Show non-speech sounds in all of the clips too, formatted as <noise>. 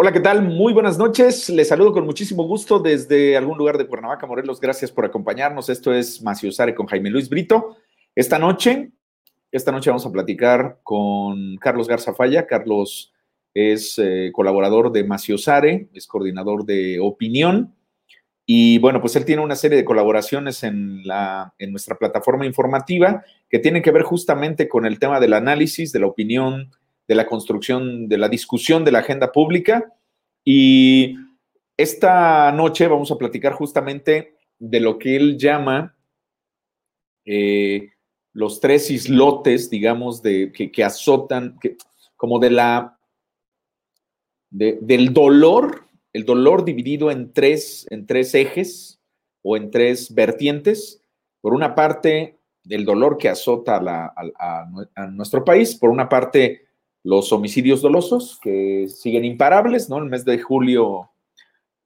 Hola, ¿qué tal? Muy buenas noches. Les saludo con muchísimo gusto desde algún lugar de Cuernavaca, Morelos. Gracias por acompañarnos. Esto es Maciosare con Jaime Luis Brito. Esta noche, esta noche vamos a platicar con Carlos Garza Falla. Carlos es eh, colaborador de Maciosare, es coordinador de opinión. Y bueno, pues él tiene una serie de colaboraciones en, la, en nuestra plataforma informativa que tienen que ver justamente con el tema del análisis, de la opinión, de la construcción, de la discusión de la agenda pública. Y esta noche vamos a platicar justamente de lo que él llama eh, los tres islotes, digamos, de, que, azotan, como de la, del dolor, el dolor dividido en tres, en tres ejes o en tres vertientes. Por una parte, el dolor que azota a nuestro país, por una parte, los homicidios dolosos, que siguen imparables, ¿no? El mes de julio,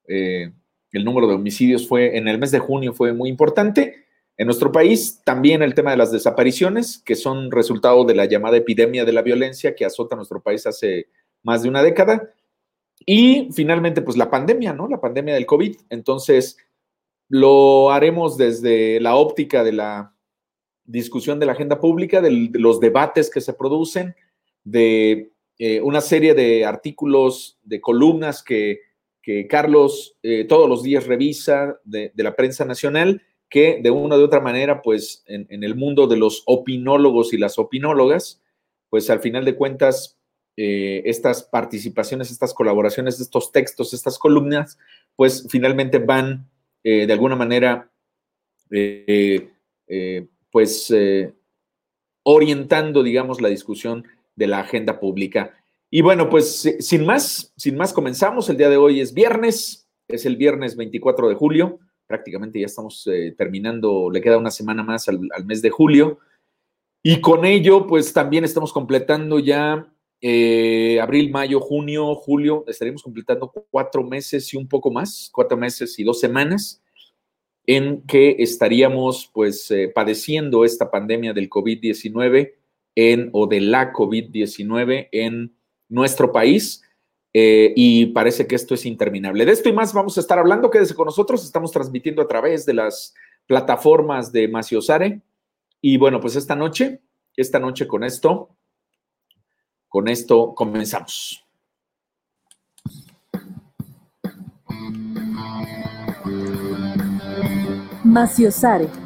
eh, el número de homicidios fue, en el mes de junio fue muy importante. En nuestro país, también el tema de las desapariciones, que son resultado de la llamada epidemia de la violencia que azota nuestro país hace más de una década. Y finalmente, pues la pandemia, ¿no? La pandemia del COVID. Entonces, lo haremos desde la óptica de la discusión de la agenda pública, de los debates que se producen, de eh, una serie de artículos, de columnas que, Carlos eh, todos los días revisa de, la prensa nacional, que de una u otra manera, pues en, el mundo de los opinólogos y las opinólogas, pues al final de cuentas, eh, estas participaciones, estas colaboraciones, estos textos, estas columnas, pues finalmente van de alguna manera, pues orientando, digamos, la discusión de la agenda pública. Y bueno, pues sin más, sin más comenzamos. El día de hoy es viernes, es el viernes 24 de julio. Prácticamente ya estamos eh, terminando, le queda una semana más al, mes de julio. Y con ello, pues también estamos completando ya eh, abril, mayo, junio, julio. Estaremos completando cuatro meses y un poco más, cuatro meses y dos semanas en que estaríamos pues eh, padeciendo esta pandemia del COVID-19 en o de la COVID-19 en nuestro país. Eh, y parece que esto es interminable. De esto y más vamos a estar hablando. Quédese con nosotros. Estamos transmitiendo a través de las plataformas de Maciosare. Y bueno, pues esta noche, esta noche con esto, con esto comenzamos. Maciosare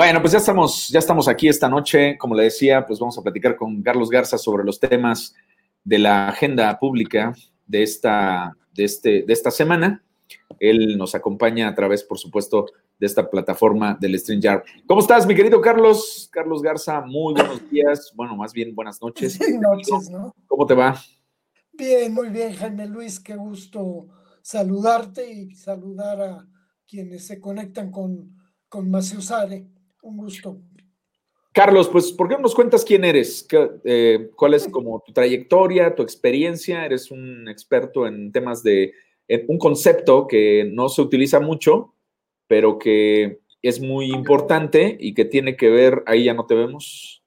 Bueno, pues ya estamos, ya estamos aquí esta noche. Como le decía, pues vamos a platicar con Carlos Garza sobre los temas de la agenda pública de esta, de este, de esta semana. Él nos acompaña a través, por supuesto, de esta plataforma del StreamYard. ¿Cómo estás, mi querido Carlos? Carlos Garza, muy buenos días. Bueno, más bien buenas noches. Buenas noches, ¿no? ¿Cómo te va? Bien, muy bien, Jaime Luis. Qué gusto saludarte y saludar a quienes se conectan con, con Maciusare. Un gusto. Carlos, pues, ¿por qué no nos cuentas quién eres? Eh, ¿Cuál es como tu trayectoria, tu experiencia? Eres un experto en temas de un concepto que no se utiliza mucho, pero que es muy importante y que tiene que ver, ahí ya no te vemos.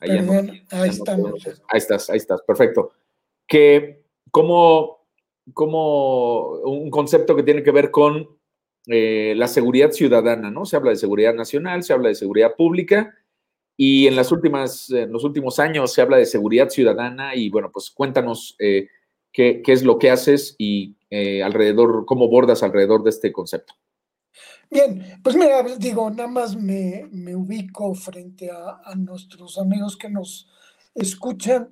Ahí, ahí estamos. ahí estás, ahí estás, perfecto. Que como, como un concepto que tiene que ver con eh, la seguridad ciudadana, ¿no? Se habla de seguridad nacional, se habla de seguridad pública y en las últimas, en los últimos años se habla de seguridad ciudadana y bueno, pues cuéntanos eh, qué, es lo que haces y eh, alrededor, cómo bordas alrededor de este concepto. Bien, pues mira, digo, nada más me, ubico frente a, nuestros amigos que nos escuchan.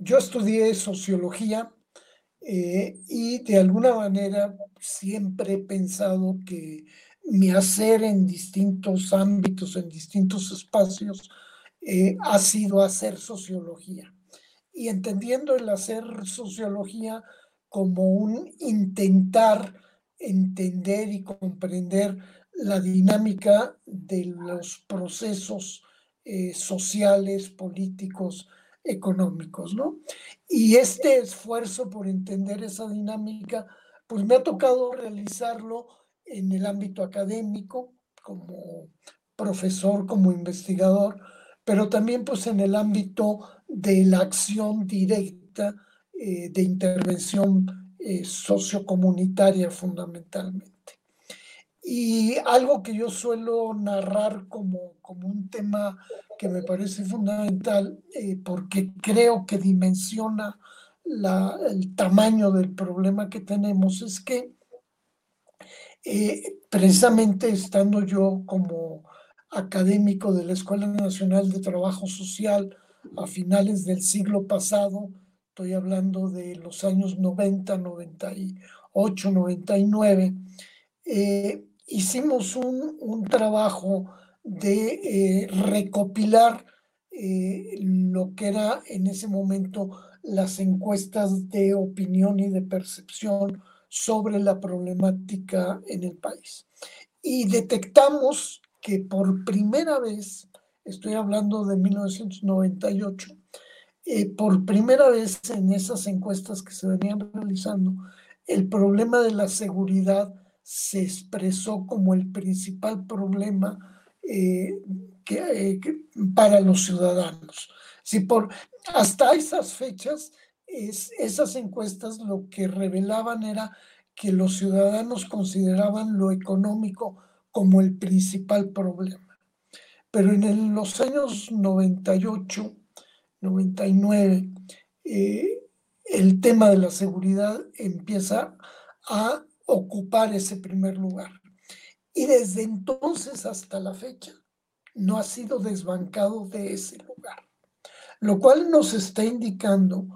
yo estudié sociología eh, y de alguna manera siempre he pensado que mi hacer en distintos ámbitos, en distintos espacios, eh, ha sido hacer sociología. Y entendiendo el hacer sociología, como un intentar entender y comprender la dinámica de los procesos eh, sociales, políticos, económicos, ¿no? Y este esfuerzo por entender esa dinámica, pues me ha tocado realizarlo en el ámbito académico, como profesor, como investigador, pero también pues en el ámbito de la acción directa eh, de intervención eh, sociocomunitaria fundamentalmente. Y algo que yo suelo narrar como, como un tema que me parece fundamental, eh, porque creo que dimensiona el tamaño del problema que tenemos, es que eh, precisamente estando yo como académico de la Escuela Nacional de Trabajo Social a finales del siglo pasado, estoy hablando de los años 90, 98, 99, eh, hicimos un, trabajo de eh, recopilar eh, lo que era en ese momento las encuestas de opinión y de percepción sobre la problemática en el país. Y detectamos que por primera vez, estoy hablando de 1998, eh, por primera vez en esas encuestas que se venían realizando, el problema de la seguridad se expresó como el principal problema eh, eh, para los ciudadanos. Si por, hasta esas fechas, es, esas encuestas lo que revelaban era que los ciudadanos consideraban lo económico como el principal problema. Pero en los años 98, 99, eh, el tema de la seguridad empieza a ocupar ese primer lugar. Y desde entonces hasta la fecha no ha sido desbancado de ese lugar, lo cual nos está indicando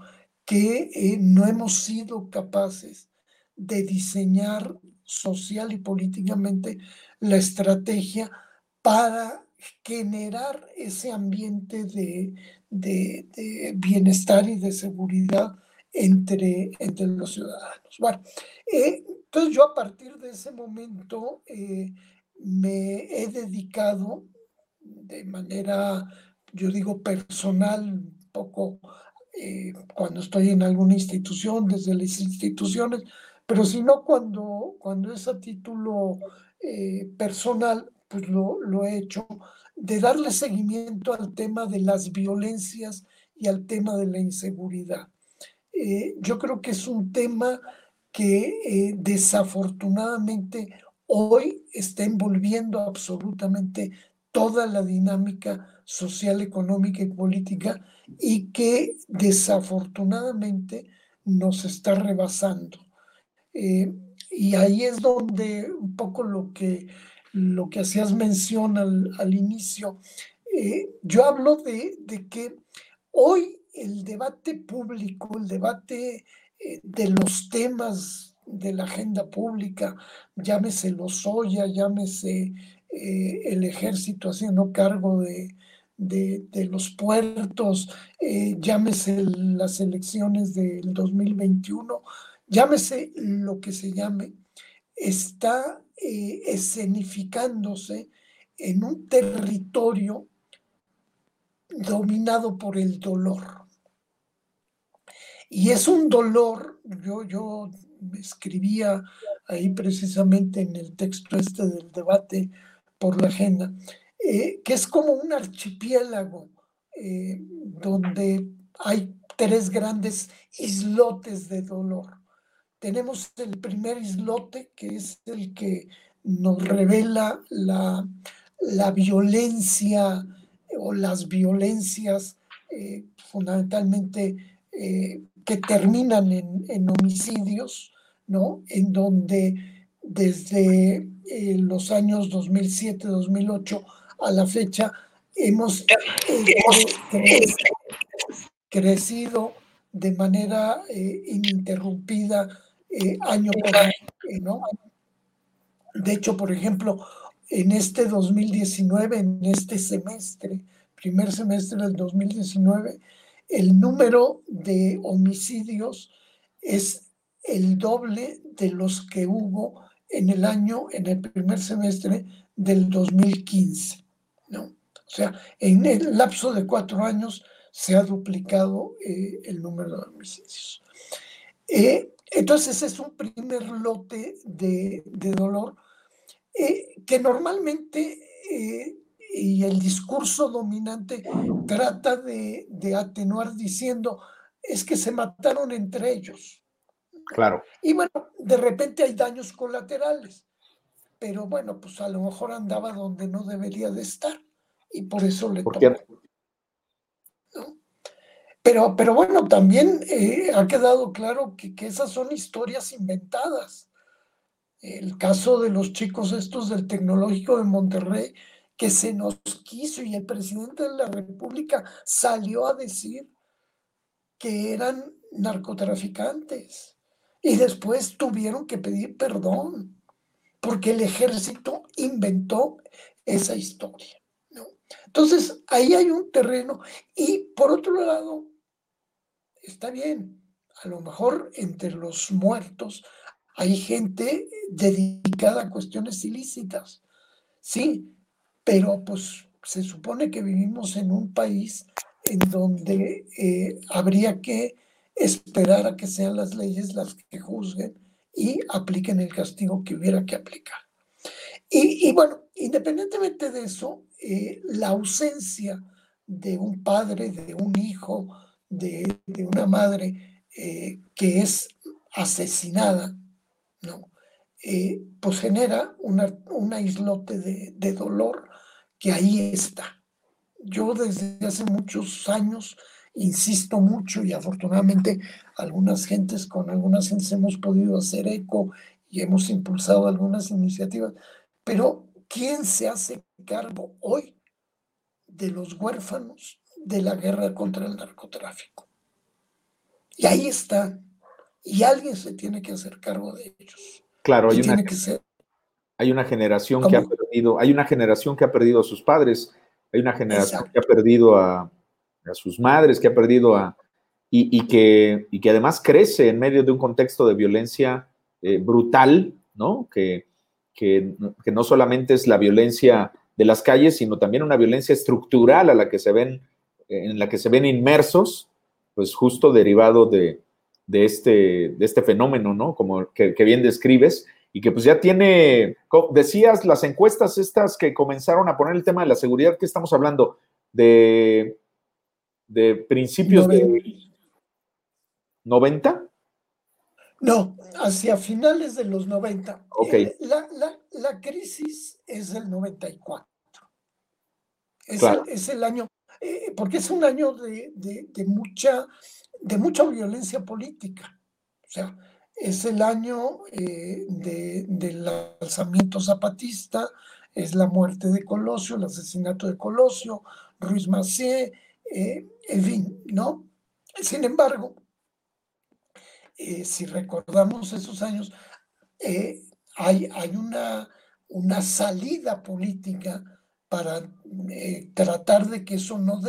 que eh, no hemos sido capaces de diseñar social y políticamente la estrategia para generar ese ambiente de, bienestar y de seguridad entre, entre los ciudadanos. Bueno, eh, entonces yo a partir de ese momento eh, me he dedicado de manera, yo digo, personal, un poco eh, cuando estoy en alguna institución, desde las instituciones, pero si no cuando, cuando es a título eh, personal, pues lo, lo he hecho, de darle seguimiento al tema de las violencias y al tema de la inseguridad. yo creo que es un tema que eh, desafortunadamente hoy está envolviendo absolutamente toda la dinámica social, económica y política y que desafortunadamente nos está rebasando. Eh, y ahí es donde un poco lo que, lo que hacías mención al, inicio, eh, yo hablo de, de que hoy el debate público, el debate de los temas de la agenda pública, llámese los Oya, llámese eh, el ejército haciendo cargo de, los puertos, eh, llámese las elecciones del 2021, llámese lo que se llame, está escenificándose en un territorio dominado por el dolor y es un dolor, yo, yo escribía ahí precisamente en el texto este del debate por la agenda, eh, que es como un archipiélago eh, donde hay tres grandes islotes de dolor. Tenemos el primer islote, que es el que nos revela la, la violencia o las violencias eh, fundamentalmente que terminan en, homicidios, ¿no? En donde desde eh, los años 2007-2008 a la fecha hemos eh, <laughs> crecido de manera eh, ininterrumpida año por año, ¿no? De hecho, por ejemplo, en este 2019, en este semestre, primer semestre del 2019, el número de homicidios es el doble de los que hubo en el año, en el primer semestre del 2015. ¿no? O sea, en el lapso de cuatro años se ha duplicado eh, el número de homicidios. Eh, entonces es un primer lote de, dolor eh, que normalmente y el discurso dominante trata de, de, atenuar diciendo es que se mataron entre ellos. Claro. Y bueno, de repente hay daños colaterales, pero bueno, pues a lo mejor andaba donde no debería de estar y por eso le tocó. Pero, pero bueno, también eh, ha quedado claro que, que esas son historias inventadas. El caso de los chicos estos del Tecnológico de Monterrey, que se nos quiso y el presidente de la República salió a decir que eran narcotraficantes y después tuvieron que pedir perdón porque el ejército inventó esa historia. Entonces, ahí hay un terreno y por otro lado, está bien, a lo mejor entre los muertos hay gente dedicada a cuestiones ilícitas, sí, pero pues se supone que vivimos en un país en donde eh, habría que esperar a que sean las leyes las que juzguen y apliquen el castigo que hubiera que aplicar. Y, bueno, independientemente de eso, eh, la ausencia de un padre, de un hijo, de, una madre eh, que es asesinada, ¿no? Pues genera una, un islote de, de dolor que ahí está. Yo desde hace muchos años insisto mucho y afortunadamente algunas gentes con algunas gentes hemos podido hacer eco y hemos impulsado algunas iniciativas, pero ¿quién se hace cargo hoy de los huérfanos de la guerra contra el narcotráfico? Y ahí está. Y alguien se tiene que hacer cargo de ellos. Claro, hay una, hay una generación que ha perdido, hay una generación que ha perdido a sus padres, hay una generación que ha perdido a, a sus madres, que ha perdido a... Y, que, y que además crece en medio de un contexto de violencia eh, brutal, ¿no? Que, que, no solamente es la violencia de las calles, sino también una violencia estructural a la que se ven, en la que se ven inmersos, pues justo derivado de, de este, de este fenómeno, ¿no? Como que, que, bien describes, y que pues ya tiene, decías, las encuestas estas que comenzaron a poner el tema de la seguridad, que estamos hablando? De de principios de 90? No, hacia finales de los 90. Ok. Eh, la, crisis es del 94. Es, es el año, eh, porque es un año de, mucha, de mucha violencia política. O sea, es el año eh, del alzamiento zapatista, es la muerte de Colosio, el asesinato de Colosio, Ruiz Macié, eh, en fin, ¿no? Sin embargo, eh, si recordamos esos años, hay, hay una, una, salida política para tratar de que eso no,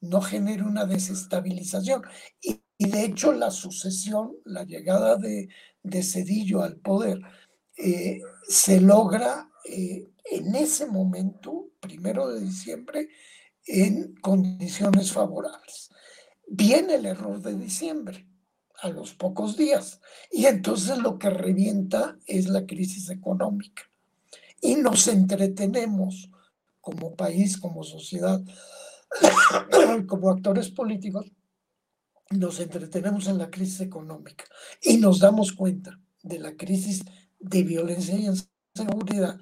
no genere una desestabilización. Y, de hecho la sucesión, la llegada de, de Cedillo al poder, se logra en ese momento, primero de diciembre, en condiciones favorables. Viene el error de diciembre a los pocos días y entonces lo que revienta es la crisis económica y nos entretenemos como país, como sociedad, <coughs> como actores políticos, nos entretenemos en la crisis económica y nos damos cuenta de la crisis de violencia y inseguridad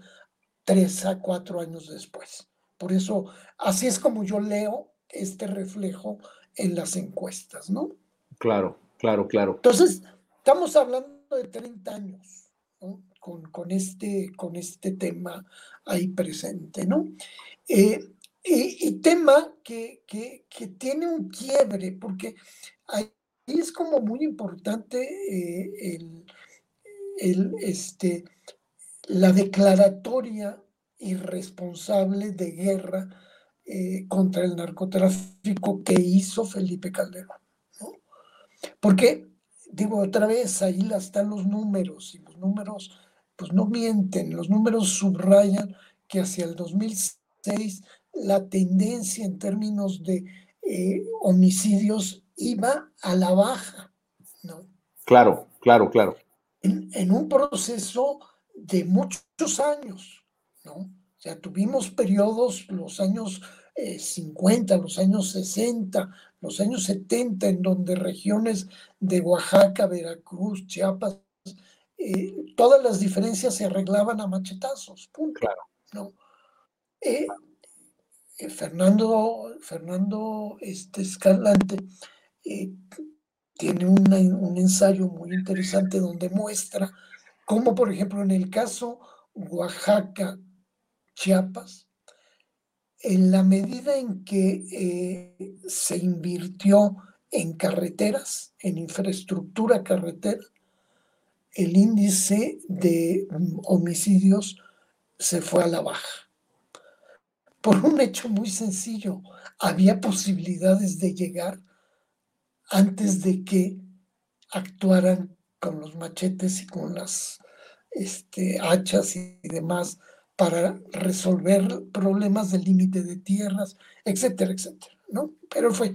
tres a cuatro años después. Por eso, así es como yo leo este reflejo en las encuestas, ¿no? Claro, claro, claro. Entonces, estamos hablando de 30 años con, este, con este tema ahí presente, ¿no? Eh, y, tema que, tiene un quiebre, porque ahí es como muy importante eh, el, este, la declaratoria irresponsable de guerra eh, contra el narcotráfico que hizo Felipe Calderón. Porque digo otra vez, ahí están los números y los números pues no mienten, los números subrayan que hacia el 2006 la tendencia en términos de eh, homicidios iba a la baja, ¿no? Claro, claro, claro. En, un proceso de muchos años, ¿no? O sea, tuvimos periodos, los años 50, eh, los años 60, los años 70, en donde regiones de Oaxaca, Veracruz, Chiapas, eh, todas las diferencias se arreglaban a machetazos, punto. Claro. ¿no? Eh, Fernando, Fernando este, Escalante tiene un ensayo muy interesante donde muestra cómo, por ejemplo, en el caso Oaxaca, Chiapas, en la medida en que eh, se invirtió en carreteras, en infraestructura carretera, el índice de homicidios se fue a la baja. Por un hecho muy sencillo, había posibilidades de llegar antes de que actuaran con los machetes y con las este, hachas y demás para resolver problemas del límite de tierras, etcétera, etcétera, ¿no? Pero fue.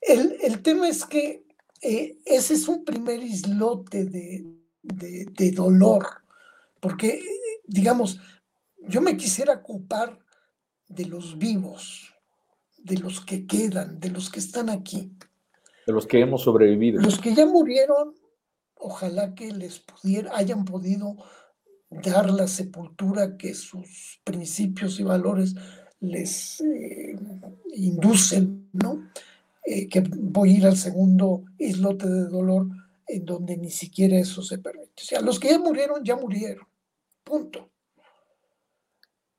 El, tema es que eh, ese es un primer islote de, de dolor, porque, digamos, yo me quisiera ocupar de los vivos, de los que quedan, de los que están aquí. De los que hemos sobrevivido. Los que ya murieron, ojalá que les pudiera, hayan podido dar la sepultura que sus principios y valores les eh, inducen, ¿no? Eh, que voy a ir al segundo islote de dolor en donde ni siquiera eso se permite. O sea, los que ya murieron, ya murieron. Punto.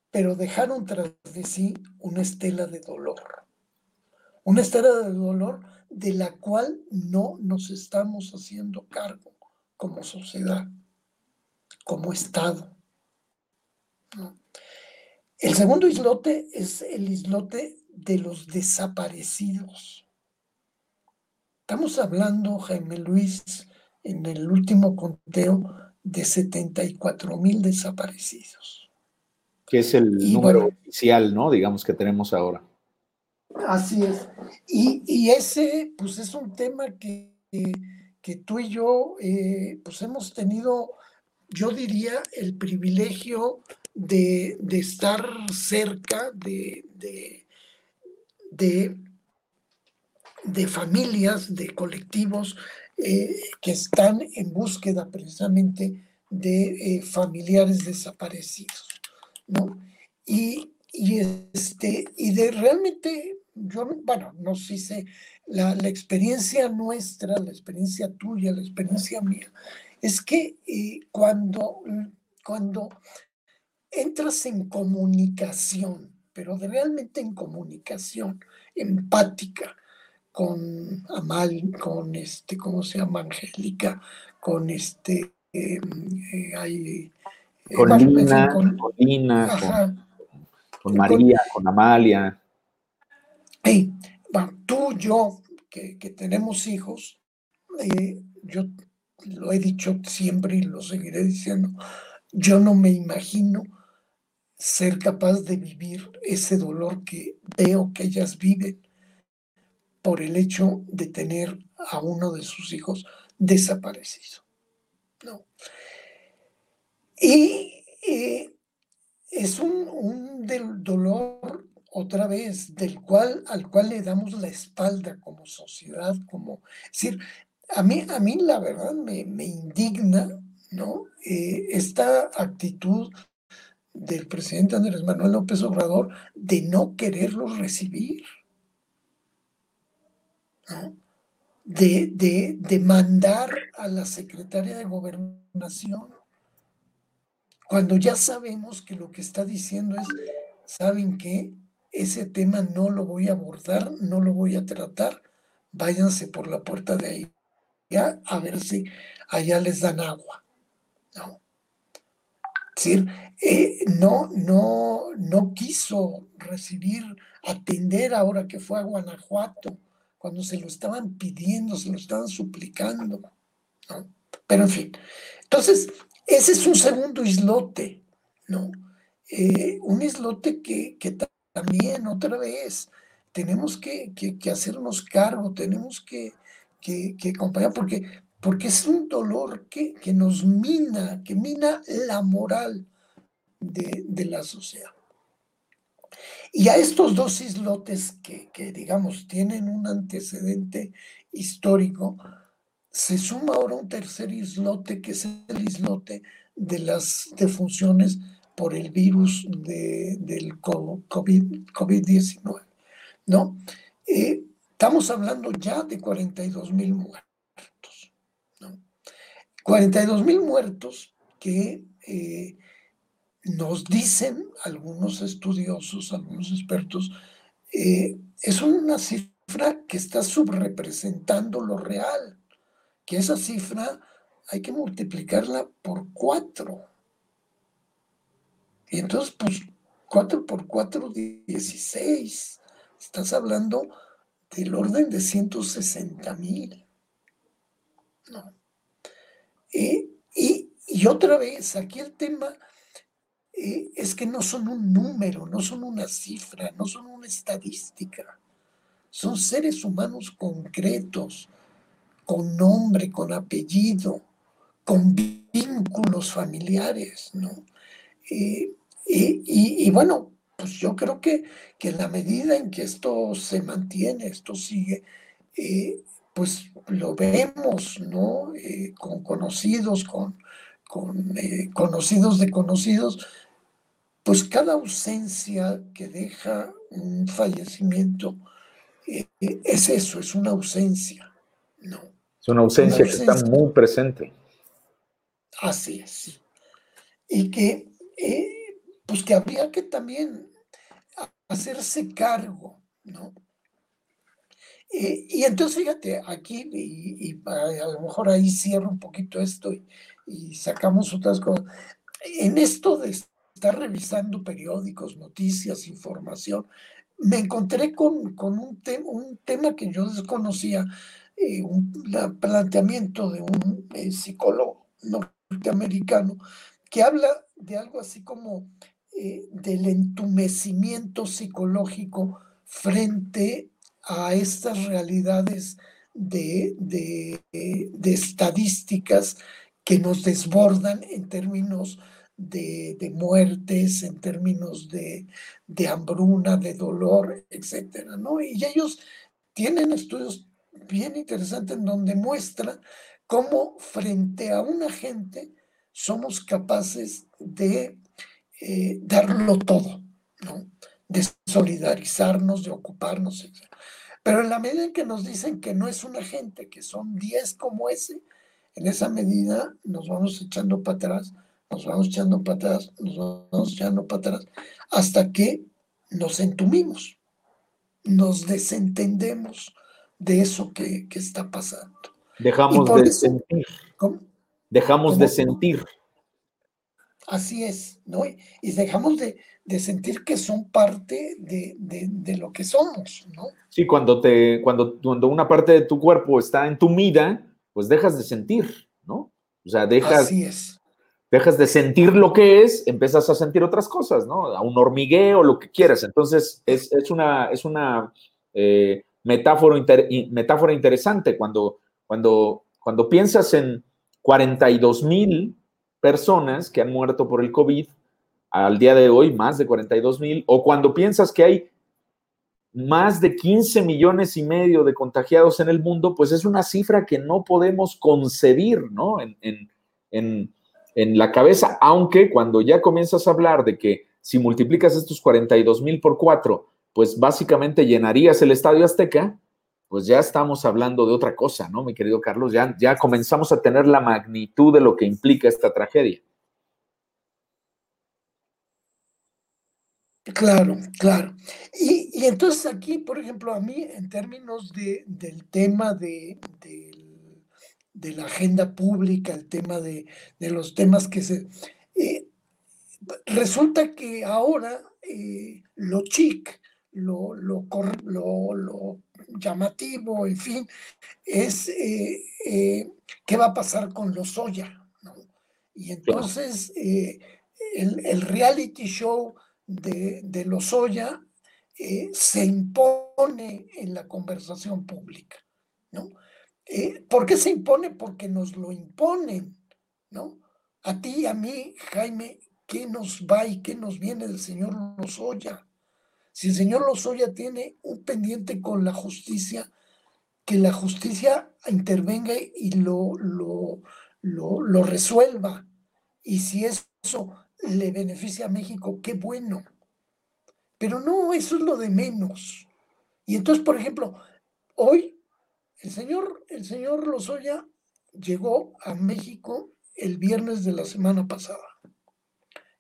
Pero dejaron tras de sí una estela de dolor. Una estela de dolor de la cual no nos estamos haciendo cargo como sociedad como Estado. El segundo islote es el islote de los desaparecidos. Estamos hablando, Jaime Luis, en el último conteo de 74 mil desaparecidos. Que es el número oficial, ¿no? Digamos que tenemos ahora. Así es. Y, ese, pues es un tema que, que tú y yo, eh, pues hemos tenido yo diría, el privilegio de, estar cerca de, de, de, familias, de colectivos eh, que están en búsqueda precisamente de eh, familiares desaparecidos. ¿no? Y, este, y de realmente, yo, bueno, no sé si la, la experiencia nuestra, la experiencia tuya, la experiencia mía, es que eh, cuando, cuando entras en comunicación, pero realmente en comunicación empática con Amal, con este, ¿cómo se llama? Angélica, con este, em, eh, eh, con, Lina, con, con, María, con Amalia. Bueno, tú, yo, que, que tenemos hijos, yo lo he dicho siempre y lo seguiré diciendo, yo no me imagino ser capaz de vivir ese dolor que veo que ellas viven por el hecho de tener a uno de sus hijos desaparecido. ¿no? Y es un, un del dolor otra vez del cual al cual le damos la espalda como sociedad, como es decir, a mí, a mí la verdad me, indigna, ¿no? Eh, esta actitud del presidente Andrés Manuel López Obrador de no quererlos recibir, ¿no? De, de, mandar a la secretaria de gobernación, cuando ya sabemos que lo que está diciendo es, ¿saben qué? Ese tema no lo voy a abordar, no lo voy a tratar, váyanse por la puerta de ahí a ver si allá les dan agua. ¿no? Es decir, eh, no, no, no quiso recibir, atender ahora que fue a Guanajuato, cuando se lo estaban pidiendo, se lo estaban suplicando. Pero en fin, entonces, ese es un segundo islote, ¿no? Eh, un islote que, también, otra vez, tenemos que, hacernos cargo, tenemos que, acompañar, porque, porque es un dolor que, nos mina, que mina la moral de, de la sociedad. Y a estos dos islotes que, digamos, tienen un antecedente histórico, se suma ahora un tercer islote, que es el islote de las defunciones por el virus del COVID-19, ¿no? Eh, estamos hablando ya de 42 mil muertos, ¿no? 42 mil muertos que eh, nos dicen algunos estudiosos, algunos expertos, eh, es una cifra que está subrepresentando lo real, que esa cifra hay que multiplicarla por cuatro. Y entonces, pues, cuatro por cuatro, 16. Estás hablando del orden de 160 mil. ¿no? y, y otra vez, aquí el tema eh, es que no son un número, no son una cifra, no son una estadística. Son seres humanos concretos, con nombre, con apellido, con vínculos familiares, ¿no? Eh, y, bueno, pues yo creo que, que, en la medida en que esto se mantiene, esto sigue, eh, pues lo vemos, ¿no? con conocidos, con, con conocidos de conocidos, pues cada ausencia que deja un fallecimiento eh, es eso, es una ausencia, ¿no? Es una ausencia, que está muy presente. Así es. Y que, eh, pues que habría que también hacerse cargo, ¿no? Eh, y entonces, fíjate, aquí, y, a lo mejor ahí cierro un poquito esto y, sacamos otras cosas. En esto de estar revisando periódicos, noticias, información, me encontré con, un, un tema que yo desconocía, eh, un planteamiento de un eh, psicólogo norteamericano que habla de algo así como eh, del entumecimiento psicológico frente a estas realidades de, de estadísticas que nos desbordan en términos de, muertes, en términos de, hambruna, de dolor, etcétera, ¿no? Y ellos tienen estudios bien interesantes en donde muestran cómo frente a una gente somos capaces de eh, darlo todo, ¿no? De solidarizarnos, de ocuparnos, etc. Pero en la medida en que nos dicen que no es una gente, que son 10 como ese, en esa medida nos vamos echando para atrás nos vamos echando para atrás, nos vamos echando para atrás, hasta que nos entumimos, nos desentendemos de eso que, está pasando. Dejamos de sentir. Dejamos de sentir. Así es, ¿no? Y dejamos de, sentir que son parte de, lo que somos, ¿no? Sí, cuando, te, cuando, cuando una parte de tu cuerpo está entumida, pues dejas de sentir, ¿no? O sea, dejas, Así es dejas de sentir lo que es, empiezas a sentir otras cosas, ¿no? A un hormigueo, lo que quieras. Entonces, es, una, es una eh, metáfora, metáfora interesante cuando, cuando, cuando piensas en 42 mil personas que han muerto por el COVID al día de hoy, más de 42 mil, o cuando piensas que hay más de 15 millones y medio de contagiados en el mundo, pues es una cifra que no podemos concebir, ¿no? en, en en la cabeza, aunque cuando ya comienzas a hablar de que si multiplicas estos 42 mil por cuatro, pues básicamente llenarías el Estadio Azteca, pues ya estamos hablando de otra cosa, ¿no, mi querido Carlos? Ya, ya comenzamos a tener la magnitud de lo que implica esta tragedia. Claro, claro. Y, entonces aquí, por ejemplo, a mí, en términos de, del tema de, de la agenda pública, el tema de, los temas que se... Eh, resulta que ahora eh, lo chic, lo, lo, lo, llamativo, en fin, es eh, eh, qué va a pasar con los Soya. Y entonces el, el, reality show de, de los Soya se impone en la conversación pública. ¿no? ¿Por qué se impone? Porque nos lo imponen, ¿no? A ti y a mí, Jaime, ¿qué nos va y qué nos viene del señor Lozoya? Si el señor Lozoya tiene un pendiente con la justicia, que la justicia intervenga y lo, lo, lo, resuelva. Y si eso le beneficia a México, qué bueno. Pero no, eso es lo de menos. Y entonces, por ejemplo, hoy el señor, el señor Lozoya llegó a México el viernes de la semana pasada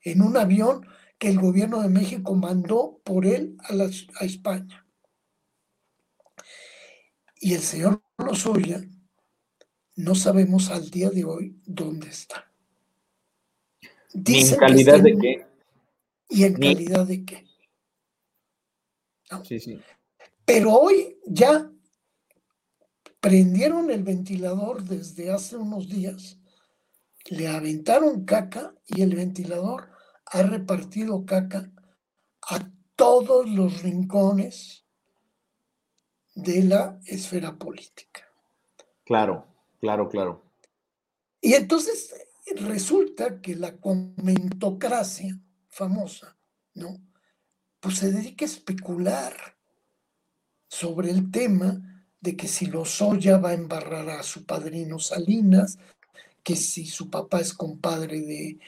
en un avión que el gobierno de México mandó por él a, España. Y el señor Lozoya no sabemos al día de hoy dónde está. ¿Y en calidad de qué? ¿Y en calidad de qué? Sí, sí. Pero hoy ya prendieron el ventilador desde hace unos días, le aventaron caca y el ventilador ha repartido caca a todos los rincones de la esfera política. Claro, claro, claro. Y entonces resulta que la comentocracia famosa, ¿no? Pues se dedica a especular sobre el tema de que si Lozoya va a embarrar a su padrino Salinas, que si su papá es compadre de,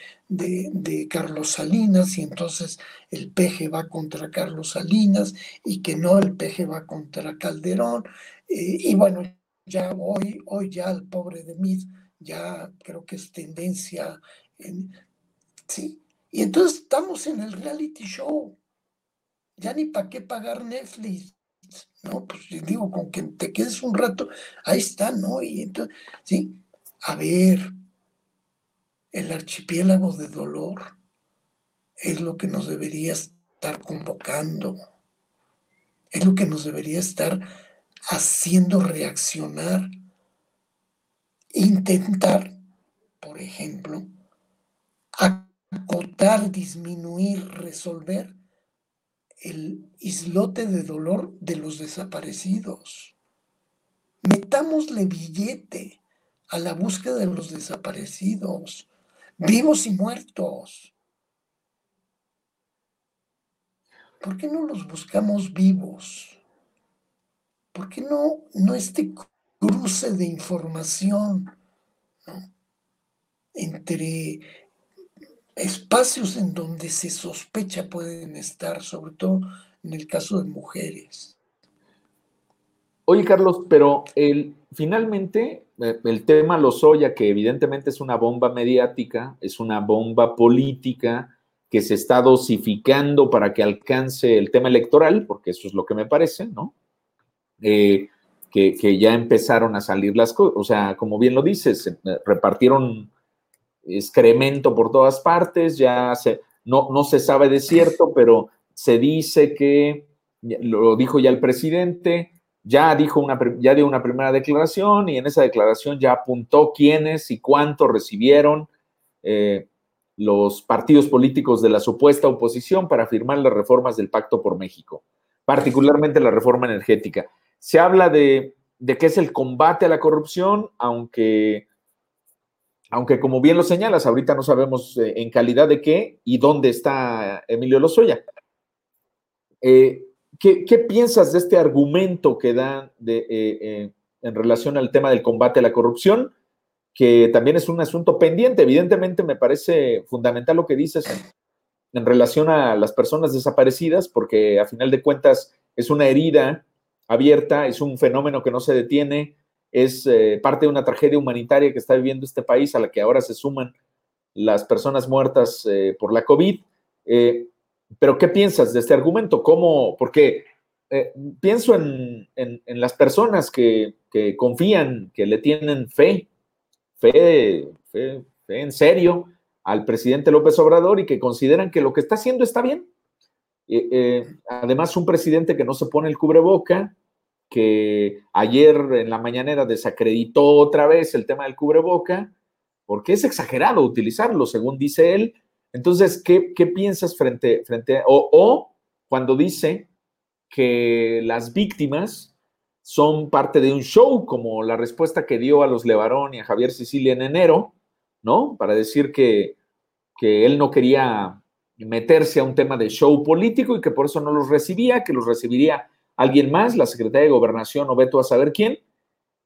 de, Carlos Salinas y entonces el peje va contra Carlos Salinas y que no, el peje va contra Calderón. Eh, y bueno, ya hoy, hoy ya el pobre de Mid ya creo que es tendencia. En, ¿sí? Y entonces estamos en el reality show. Ya ni para qué pagar Netflix. No, pues digo, con que te quedes un rato, ahí está, ¿no? Y entonces, sí, a ver, el archipiélago de dolor es lo que nos debería estar convocando, es lo que nos debería estar haciendo reaccionar, intentar, por ejemplo, acotar, disminuir, resolver el islote de dolor de los desaparecidos. Metámosle billete a la búsqueda de los desaparecidos, vivos y muertos. ¿Por qué no los buscamos vivos? ¿Por qué no, no este cruce de información entre espacios en donde se sospecha pueden estar, sobre todo en el caso de mujeres? Oye, Carlos, pero finalmente eh, el tema Lozoya, que evidentemente es una bomba mediática, es una bomba política que se está dosificando para que alcance el tema electoral, porque eso es lo que me parece, ¿no? Eh, que, ya empezaron a salir las cosas, o sea, como bien lo dices, eh, repartieron excremento por todas partes, ya se, no, no se sabe de cierto, pero se dice que, lo dijo ya el presidente, ya dijo una, ya dio una primera declaración y en esa declaración ya apuntó quiénes y cuánto recibieron eh, los partidos políticos de la supuesta oposición para firmar las reformas del Pacto por México, particularmente la reforma energética. Se habla de, de que es el combate a la corrupción, aunque, aunque como bien lo señalas, ahorita no sabemos eh, en calidad de qué y dónde está Emilio Lozoya. Eh, ¿Qué, piensas de este argumento que dan eh, eh, en relación al tema del combate a la corrupción? Que también es un asunto pendiente. Evidentemente me parece fundamental lo que dices en, relación a las personas desaparecidas, porque a final de cuentas es una herida abierta, es un fenómeno que no se detiene, es eh, parte de una tragedia humanitaria que está viviendo este país a la que ahora se suman las personas muertas por la COVID. Pero, ¿qué piensas de este argumento? ¿Cómo? Porque eh, pienso en, las personas que, confían, que le tienen fe, fe, fe, en serio al presidente López Obrador y que consideran que lo que está haciendo está bien. eh, eh, además un presidente que no se pone el cubreboca, que ayer en la mañanera desacreditó otra vez el tema del cubreboca, porque es exagerado utilizarlo, según dice él. Entonces, ¿qué, piensas frente, frente a, o, cuando dice que las víctimas son parte de un show, como la respuesta que dio a los Levarón y a Javier Sicilia en enero, ¿no? Para decir que, que él no quería meterse a un tema de show político y que por eso no los recibía, que los recibiría alguien más, la secretaria de Gobernación o veto a saber quién.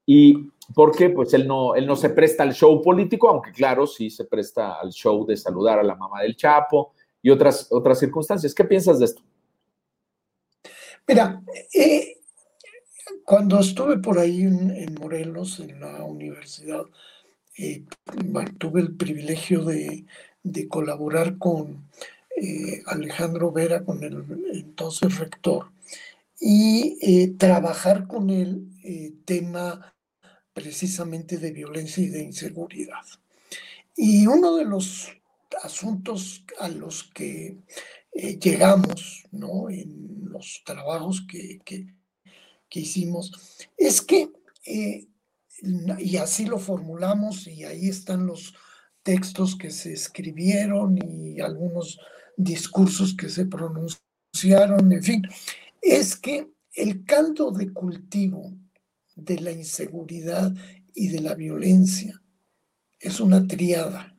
¿Y por qué? Pues él no, él no se presta al show político, aunque claro, sí se presta al show de saludar a la mamá del Chapo y otras, otras circunstancias. ¿Qué piensas de esto? Mira, eh, cuando estuve por ahí en, Morelos, en la universidad, eh, tuve el privilegio de, de colaborar con eh, Alejandro Vera, con el entonces rector, y eh, trabajar con el tema precisamente de violencia y de inseguridad. Y uno de los asuntos a los que eh, llegamos ¿no? en los trabajos que, que, hicimos es que, y así lo formulamos, y ahí están los textos que se escribieron y algunos discursos que se pronunciaron, en fin, es que el caldo de cultivo de la inseguridad y de la violencia es una triada.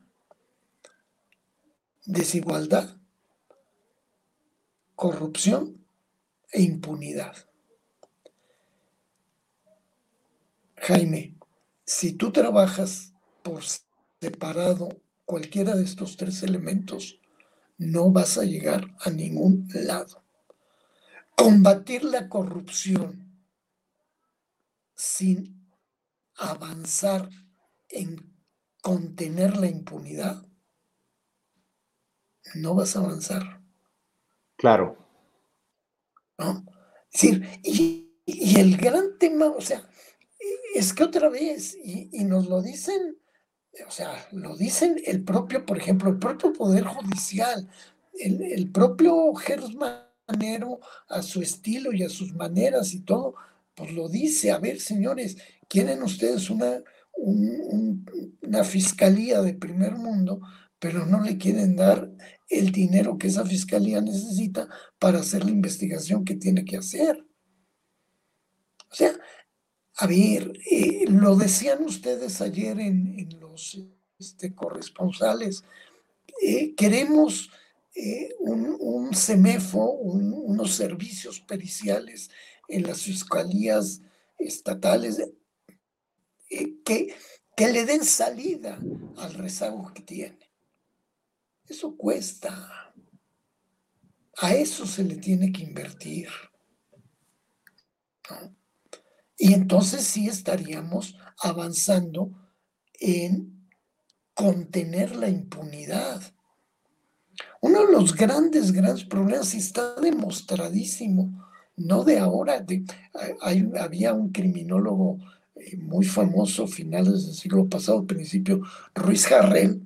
Desigualdad, corrupción e impunidad. Jaime, si tú trabajas por separado cualquiera de estos tres elementos, no vas a llegar a ningún lado combatir la corrupción sin avanzar en contener la impunidad, no vas a avanzar. Claro. ¿No? Es decir, y, el gran tema, o sea, es que otra vez, y, y, nos lo dicen, o sea, lo dicen el propio, por ejemplo, el propio Poder Judicial, el, el propio Gersman a su estilo y a sus maneras y todo, pues lo dice, a ver, señores, quieren ustedes una, una fiscalía de primer mundo, pero no le quieren dar el dinero que esa fiscalía necesita para hacer la investigación que tiene que hacer. O sea, a ver, eh, lo decían ustedes ayer en, los este, corresponsales, eh, queremos eh, un, CEMEFO, unos servicios periciales en las fiscalías estatales eh, que, que le den salida al rezago que tiene. Eso cuesta. A eso se le tiene que invertir. Y entonces sí estaríamos avanzando en contener la impunidad uno de los grandes, grandes problemas, y está demostradísimo, no de ahora, de, había un criminólogo eh, muy famoso, finales del siglo pasado, principio, Ruiz Jarrell,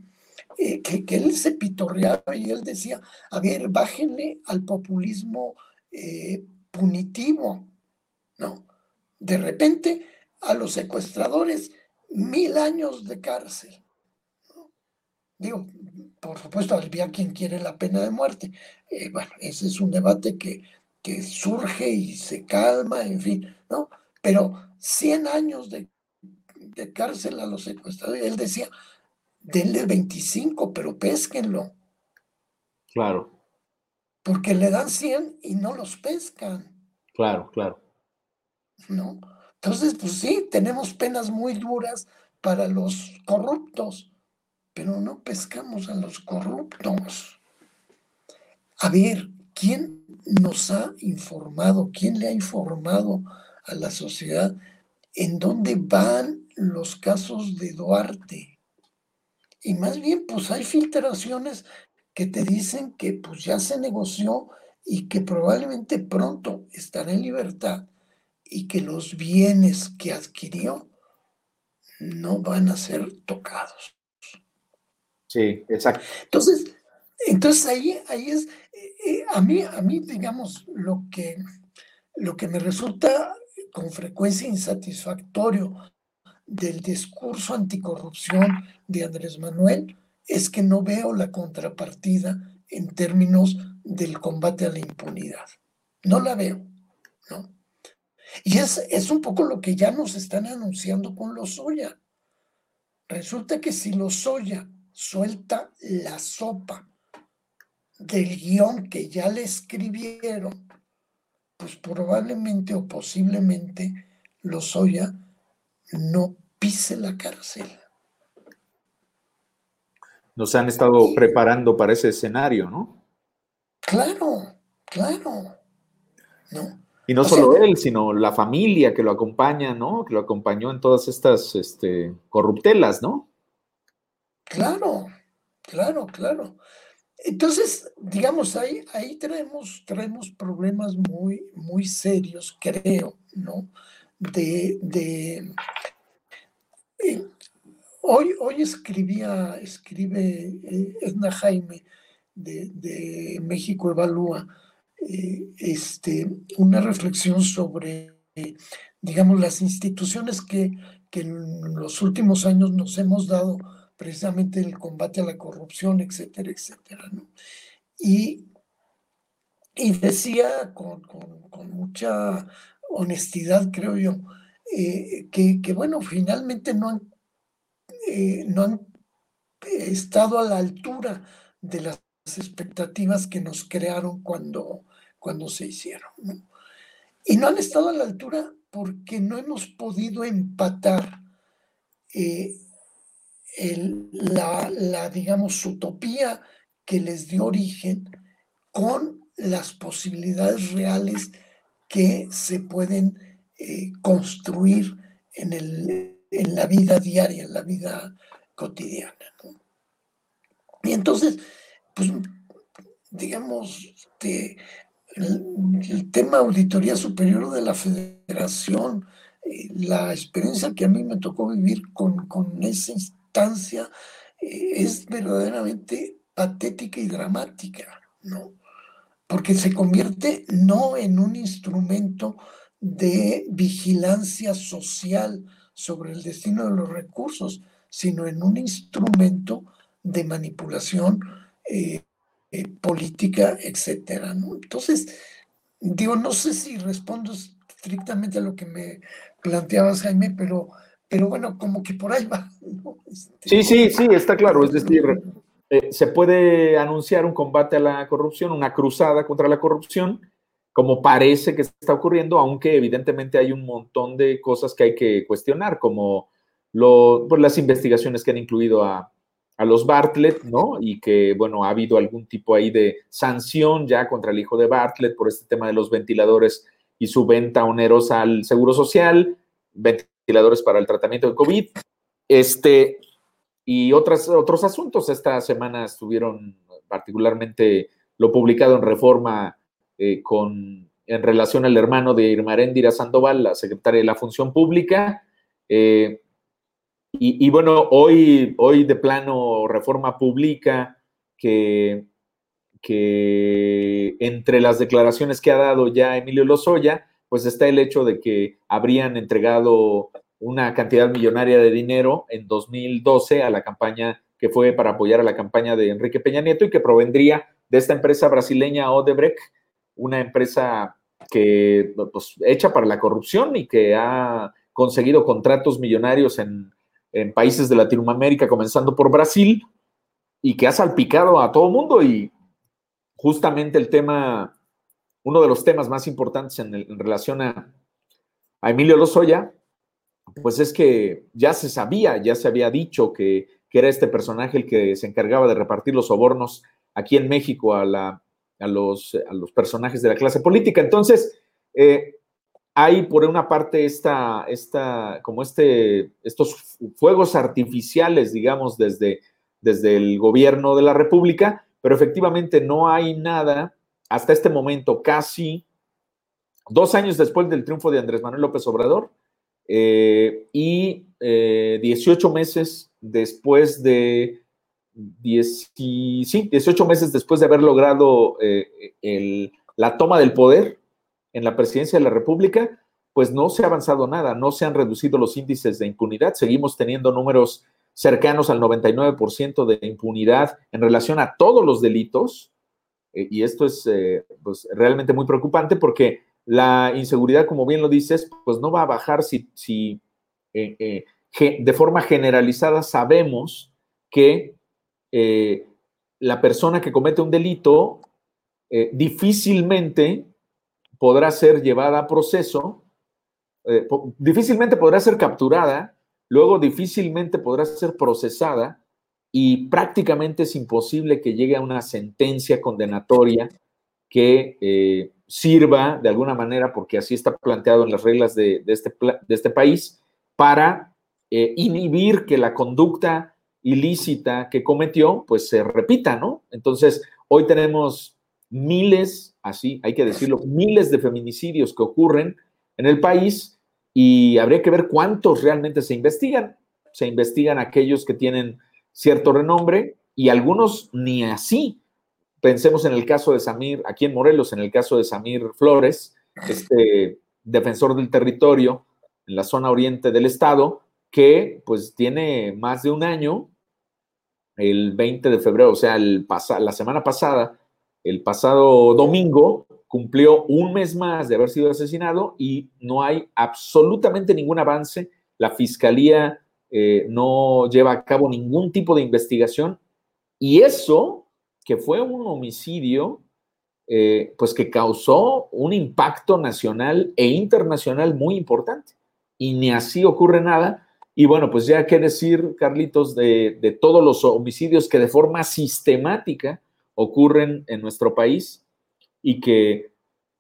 eh, que, él se pitorreaba y él decía, a ver, bájenle al populismo eh, punitivo, ¿no? De repente, a los secuestradores, mil años de cárcel. Digo, por supuesto, había quien quiere la pena de muerte. Bueno, ese es un debate que, que surge y se calma, en fin, ¿no? Pero 100 años de, cárcel a los secuestradores, él decía, denle 25, pero pésquenlo. Claro. Porque le dan 100 y no los pescan. Claro, claro. ¿No? Entonces, pues sí, tenemos penas muy duras para los corruptos pero no pescamos a los corruptos. A ver, ¿quién nos ha informado? ¿Quién le ha informado a la sociedad en dónde van los casos de Duarte? Y más bien, pues hay filtraciones que te dicen que pues ya se negoció y que probablemente pronto estará en libertad y que los bienes que adquirió no van a ser tocados. Sí, exacto. Entonces, Entonces ahí, ahí es, eh, eh, a mí, a mí, digamos, lo que, lo que me resulta con frecuencia insatisfactorio del discurso anticorrupción de Andrés Manuel es que no veo la contrapartida en términos del combate a la impunidad. No la veo, ¿no? Y es, es un poco lo que ya nos están anunciando con los Soya. Resulta que si los Soya suelta la sopa del guion que ya le escribieron, pues probablemente o posiblemente Lozoya no pise la cárcel. Nos han estado preparando para ese escenario, ¿no? Claro, claro. ¿No? Y no solo él, sino la familia que lo acompaña, ¿no? Que lo acompañó en todas estas este, corruptelas, ¿no? Claro, claro, claro. Entonces, digamos, ahí, ahí traemos, problemas muy, muy serios, creo, ¿no? De, de eh, hoy, hoy escribía, escribe eh, Edna Jaime de, de, México Evalúa, eh, este, una reflexión sobre, digamos, las instituciones que, que en los últimos años nos hemos dado precisamente el combate a la corrupción, etcétera, etcétera. ¿no? Y, y decía con, mucha honestidad, creo yo, eh, que, bueno, finalmente no han, eh, no han estado a la altura de las expectativas que nos crearon cuando, cuando se hicieron. ¿no? Y no han estado a la altura porque no hemos podido empatar eh, la, digamos, utopía que les dio origen con las posibilidades reales que se pueden eh, construir en, el, en, la vida diaria, en la vida cotidiana. Y entonces, pues, digamos, este, el, tema Auditoría Superior de la Federación, eh, la experiencia que a mí me tocó vivir con, con ese eh, es verdaderamente patética y dramática, ¿no? Porque se convierte no en un instrumento de vigilancia social sobre el destino de los recursos, sino en un instrumento de manipulación eh, eh, política, etcétera. ¿no? Entonces, digo, no sé si respondo estrictamente a lo que me planteabas, Jaime, pero pero bueno, como que por ahí va. Este, sí, sí, sí, está claro. Es decir, eh, se puede anunciar un combate a la corrupción, una cruzada contra la corrupción, como parece que está ocurriendo, aunque evidentemente hay un montón de cosas que hay que cuestionar, como lo, pues, las investigaciones que han incluido a, a los Bartlett, ¿no? Y que, bueno, ha habido algún tipo ahí de sanción ya contra el hijo de Bartlett por este tema de los ventiladores y su venta onerosa al Seguro Social, ventiladores para el tratamiento de COVID, este, y otras, otros asuntos. Esta semana estuvieron particularmente lo publicado en Reforma eh, con, en relación al hermano de Irma Irmaréndira Sandoval, la secretaria de la Función Pública. Eh, y, bueno, hoy, hoy de plano Reforma publica que, que entre las declaraciones que ha dado ya Emilio Lozoya, pues está el hecho de que habrían entregado una cantidad millonaria de dinero en 2012 a la campaña que fue para apoyar a la campaña de Enrique Peña Nieto y que provendría de esta empresa brasileña Odebrecht, una empresa que pues, hecha para la corrupción y que ha conseguido contratos millonarios en, en países de Latinoamérica, comenzando por Brasil, y que ha salpicado a todo mundo. Y justamente el tema uno de los temas más importantes en, relación a, Emilio Lozoya, pues es que ya se sabía, ya se había dicho que, era este personaje el que se encargaba de repartir los sobornos aquí en México a, los, personajes de la clase política. Entonces, eh, hay por una parte esta, esta, como este, estos fuegos artificiales, digamos, desde, desde el gobierno de la República, pero efectivamente no hay nada hasta este momento, casi dos años después del triunfo de Andrés Manuel López Obrador eh, y 18 eh, meses después de 18 meses después de haber logrado eh, la toma del poder en la presidencia de la República, pues no se ha avanzado nada, no se han reducido los índices de impunidad, seguimos teniendo números cercanos al 99% de impunidad en relación a todos los delitos, eh, y esto es pues, realmente muy preocupante porque la inseguridad, como bien lo dices, pues no va a bajar si, si eh, de forma generalizada sabemos que la persona que comete un delito difícilmente podrá ser llevada a proceso, difícilmente podrá ser capturada, luego difícilmente podrá ser procesada y prácticamente es imposible que llegue a una sentencia condenatoria que eh, sirva de alguna manera, porque así está planteado en las reglas de, este, de este, país, para eh, inhibir que la conducta ilícita que cometió, pues se repita, ¿no? Entonces, hoy tenemos miles, así hay que decirlo, miles de feminicidios que ocurren en el país y habría que ver cuántos realmente se investigan. Se investigan aquellos que tienen cierto renombre y algunos ni así. Pensemos en el caso de Samir, aquí en Morelos, en el caso de Samir Flores, este defensor del territorio en la zona oriente del estado, que pues tiene más de un año, el 20 de febrero, o sea, el la semana pasada, el pasado domingo, cumplió un mes más de haber sido asesinado y no hay absolutamente ningún avance. La fiscalía eh, no lleva a cabo ningún tipo de investigación y eso, que fue un homicidio, eh, pues que causó un impacto nacional e internacional muy importante. Y ni así ocurre nada. Y bueno, pues ya qué decir, Carlitos, de, de todos los homicidios que de forma sistemática ocurren en nuestro país y que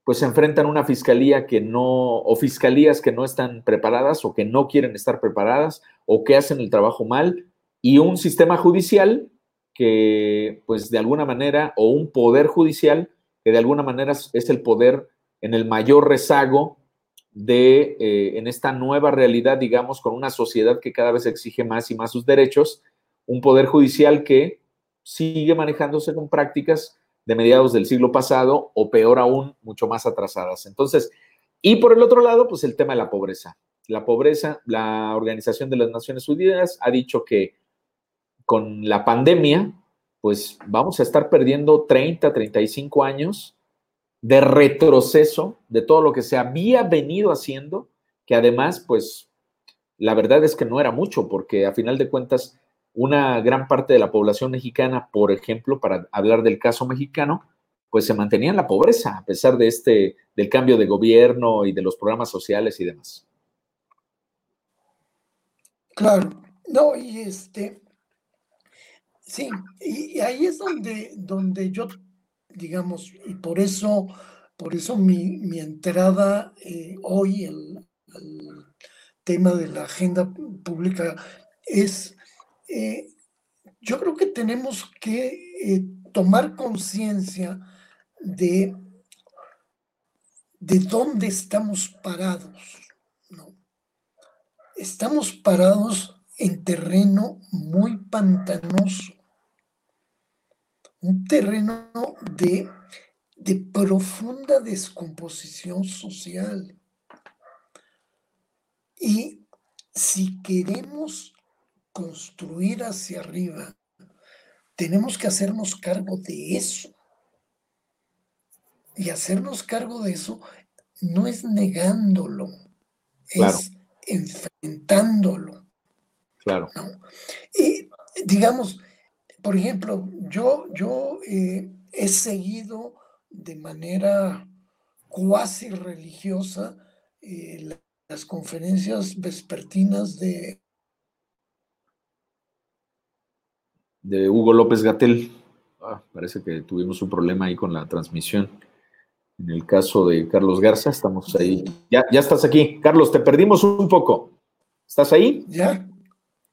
pues se enfrentan a una fiscalía que no, o fiscalías que no están preparadas o que no quieren estar preparadas o que hacen el trabajo mal y un sistema judicial que pues de alguna manera, o un poder judicial que de alguna manera es el poder en el mayor rezago de, eh, en esta nueva realidad, digamos, con una sociedad que cada vez exige más y más sus derechos, un poder judicial que sigue manejándose con prácticas de mediados del siglo pasado o peor aún, mucho más atrasadas. Entonces, y por el otro lado, pues el tema de la pobreza. La pobreza, la Organización de las Naciones Unidas ha dicho que con la pandemia, pues vamos a estar perdiendo 30, 35 años de retroceso de todo lo que se había venido haciendo, que además, pues la verdad es que no era mucho, porque a final de cuentas una gran parte de la población mexicana, por ejemplo, para hablar del caso mexicano, pues se mantenía en la pobreza a pesar de este del cambio de gobierno y de los programas sociales y demás. Claro, no, y este, sí, y, ahí es donde, donde yo, digamos, y por eso, por eso mi, entrada eh, hoy, el, el tema de la agenda pública es eh, yo creo que tenemos que eh, tomar conciencia de, de dónde estamos parados. ¿no? Estamos parados en terreno muy pantanoso, un terreno de, de profunda descomposición social. Y si queremos construir hacia arriba, tenemos que hacernos cargo de eso. Y hacernos cargo de eso no es negándolo, es enfrentándolo. Claro. Y digamos, por ejemplo, yo, yo eh, he seguido de manera cuasi religiosa eh, las conferencias vespertinas de de Hugo López Gatel. Ah, parece que tuvimos un problema ahí con la transmisión. En el caso de Carlos Garza, estamos ahí. Ya, ya estás aquí. Carlos, te perdimos un poco. ¿Estás ahí? Ya.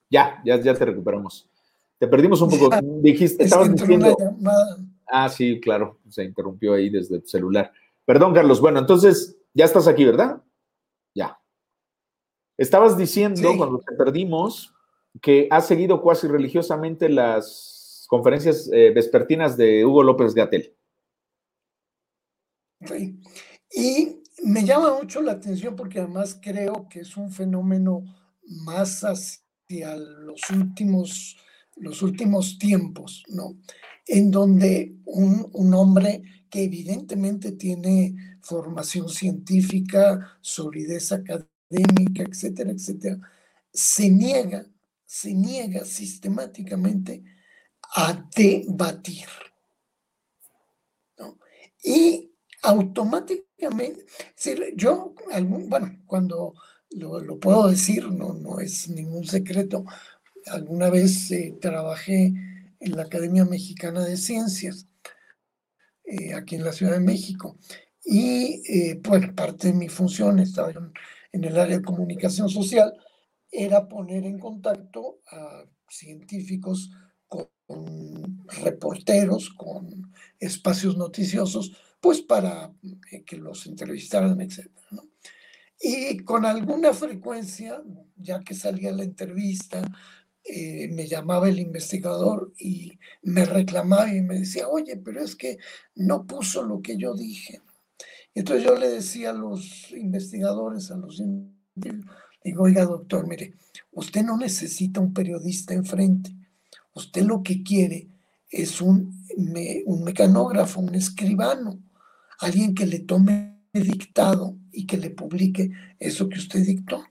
Ya, ya, ya te recuperamos. Te perdimos un poco. <laughs> Dijiste, estabas diciendo. Ah, sí, claro. Se interrumpió ahí desde el celular. Perdón, Carlos. Bueno, entonces, ya estás aquí, ¿verdad? Ya. Estabas diciendo, cuando te perdimos, que ha seguido cuasi religiosamente las conferencias eh, vespertinas de Hugo López Gatel. Sí. Y me llama mucho la atención porque además creo que es un fenómeno más hacia los últimos, los últimos tiempos, ¿no? En donde un, un hombre que evidentemente tiene formación científica, solidez académica, etcétera, etcétera, se niega, se niega sistemáticamente a debatir. ¿no? Y automáticamente, yo, bueno, cuando lo, puedo decir, no, no es ningún secreto, alguna vez eh, trabajé en la Academia Mexicana de Ciencias, eh, aquí en la Ciudad de México, y eh, pues parte de mi función, estaba en el área de comunicación social, era poner en contacto a científicos con reporteros, con espacios noticiosos, pues para eh, que los entrevistaran, etc. Y con alguna frecuencia, ya que salía la entrevista, eh, me llamaba el investigador y me reclamaba y me decía, oye, pero es que no puso lo que yo dije. Entonces yo le decía a los investigadores, a los digo, oiga doctor, mire, usted no necesita un periodista enfrente, usted lo que quiere es un, un mecanógrafo, un escribano, alguien que le tome dictado y que le publique eso que usted dictó.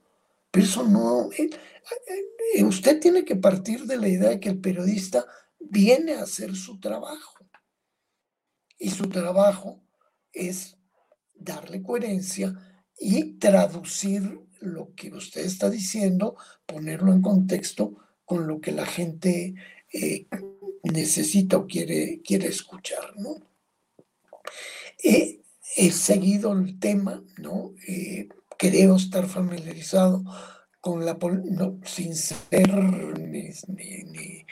Eso no, eh, eh, usted tiene que partir de la idea de que el periodista viene a hacer su trabajo. Y su trabajo es darle coherencia y traducir lo que usted está diciendo, ponerlo en contexto con lo que la gente eh, necesita o quiere, quiere escuchar, ¿no? he seguido el tema, ¿no? Creo estar familiarizado con la no, sin ser ni, ni,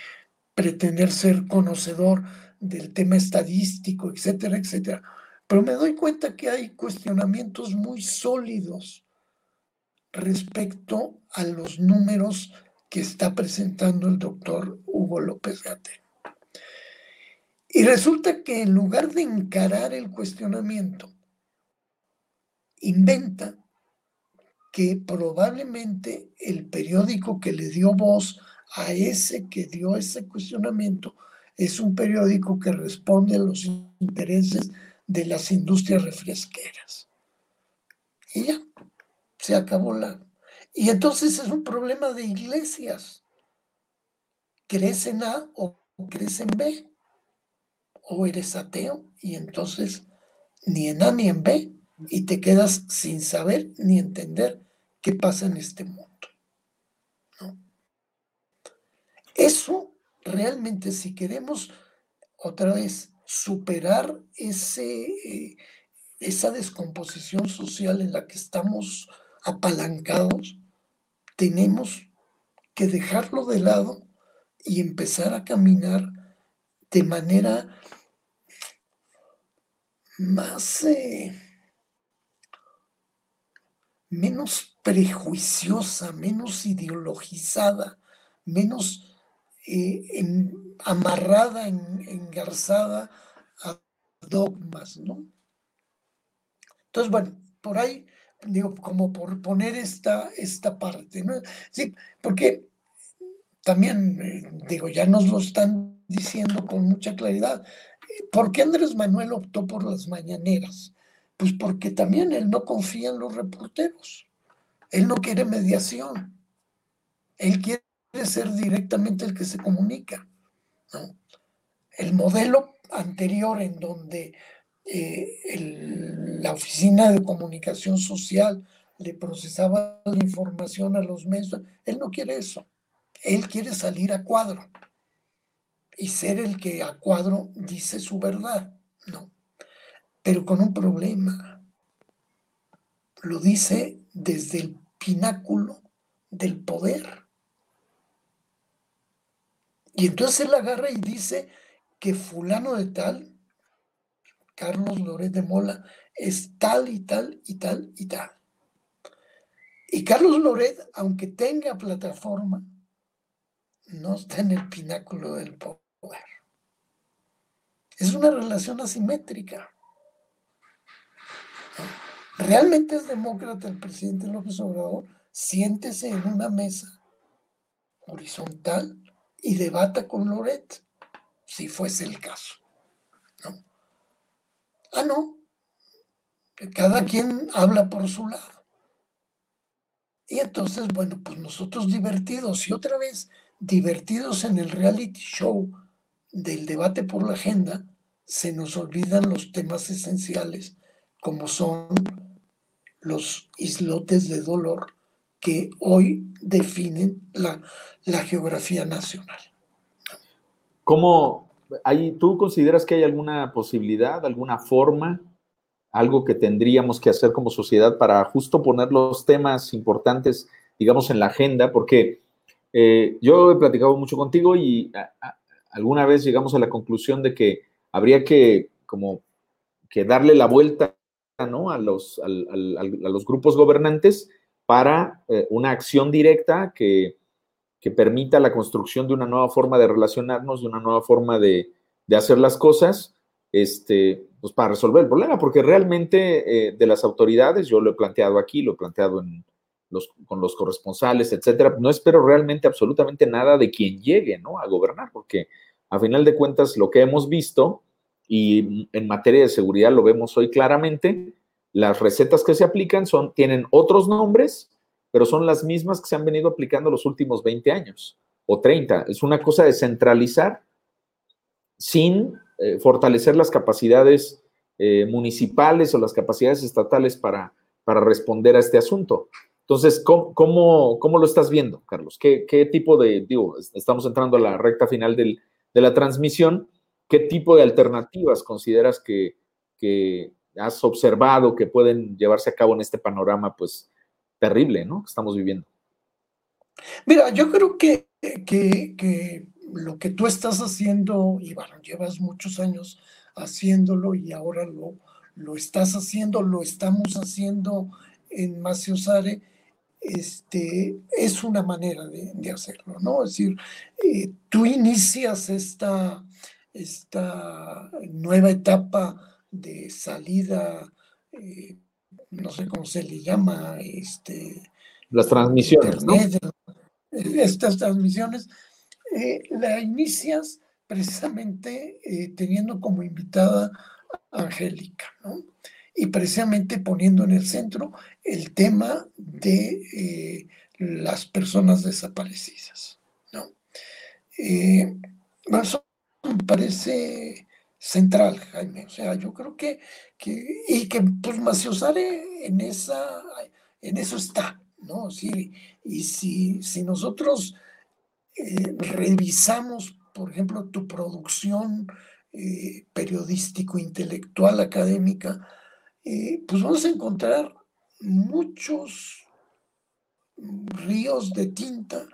pretender ser conocedor del tema estadístico, etcétera, etcétera. Pero me doy cuenta que hay cuestionamientos muy sólidos respecto a los números que está presentando el doctor Hugo López Gate. Y resulta que en lugar de encarar el cuestionamiento, inventa que probablemente el periódico que le dio voz a ese que dio ese cuestionamiento es un periódico que responde a los intereses de las industrias refresqueras. Y ya, se acabó la... Y entonces es un problema de iglesias. ¿Crecen A o crecen B? ¿O eres ateo? Y entonces ni en A ni en B. Y te quedas sin saber ni entender qué pasa en este mundo. Eso realmente si queremos otra vez superar ese, eh, esa descomposición social en la que estamos apalancados, tenemos que dejarlo de lado y empezar a caminar de manera más eh, menos prejuiciosa, menos ideologizada, menos eh, amarrada, engarzada a dogmas, ¿no? Entonces, bueno, por ahí, digo, como por poner esta, esta parte, ¿no? Sí, porque también, eh, digo, ya nos lo están diciendo con mucha claridad. ¿Por qué Andrés Manuel optó por las mañaneras? Pues porque también él no confía en los reporteros. Él no quiere mediación. Él quiere ser directamente el que se comunica. El modelo anterior en donde eh, la oficina de comunicación social le procesaba la información a los medios, él no quiere eso. Él quiere salir a cuadro y ser el que a cuadro dice su verdad. No, pero con un problema. Lo dice desde el pináculo del poder. Y entonces él agarra y dice que fulano de tal, Carlos Loret de Mola, es tal y tal y tal y tal. Y Carlos Loret, aunque tenga plataforma, no está en el pináculo del poder. Es una relación asimétrica. ¿Realmente es demócrata el presidente López Obrador? Siéntese en una mesa horizontal y debata con Loret, si fuese el caso. ¿no? Ah, no. Cada quien habla por su lado. Y entonces, bueno, pues nosotros divertidos y otra vez divertidos en el reality show del debate por la agenda, se nos olvidan los temas esenciales como son los islotes de dolor que hoy definen la, la geografía nacional. ¿Cómo, hay, tú consideras que hay alguna posibilidad, alguna forma, algo que tendríamos que hacer como sociedad para justo poner los temas importantes, digamos, en la agenda? Porque eh, yo he platicado mucho contigo y alguna vez llegamos a la conclusión de que habría que como que darle la vuelta ¿no? a, los, a, los grupos gobernantes para eh, una acción directa que, que, permita la construcción de una nueva forma de relacionarnos, de una nueva forma de, de hacer las cosas, este, pues para resolver el problema, porque realmente eh, de las autoridades, yo lo he planteado aquí, lo he planteado en, con los corresponsales, etcétera, no espero realmente absolutamente nada de quien llegue, ¿no? A gobernar, porque a final de cuentas lo que hemos visto, y en materia de seguridad lo vemos hoy claramente, las recetas que se aplican son, tienen otros nombres, pero son las mismas que se han venido aplicando los últimos 20 años o 30. Es una cosa de centralizar sin eh, fortalecer las capacidades eh, municipales o las capacidades estatales para, para responder a este asunto. Entonces, ¿cómo, cómo, lo estás viendo, Carlos? ¿Qué, ¿Qué, tipo de, digo, estamos entrando a la recta final del, de la transmisión, ¿qué tipo de alternativas consideras que, que, has observado que pueden llevarse a cabo en este panorama, pues, terrible, ¿no? Que estamos viviendo. Mira, yo creo que, que, que lo que tú estás haciendo, y bueno, llevas muchos años haciéndolo y ahora lo, lo estás haciendo, lo estamos haciendo en Maciosare, este, es una manera de, hacerlo, ¿no? Es decir, eh, tú inicias esta, esta nueva etapa de salida, eh, no sé cómo se le llama, este, las transmisiones, ¿no? Estas transmisiones, eh, la inicias precisamente teniendo como invitada a Angélica, ¿no? y precisamente poniendo en el centro el tema de eh, las personas desaparecidas. ¿no? Eh, eso me parece central, Jaime. O sea, yo creo que, y que pues Maciosare en, esa, en eso está, ¿no? Sí, y si, si nosotros eh, revisamos, por ejemplo, tu producción periodístico, intelectual, académica, eh, pues vamos a encontrar muchos ríos de tinta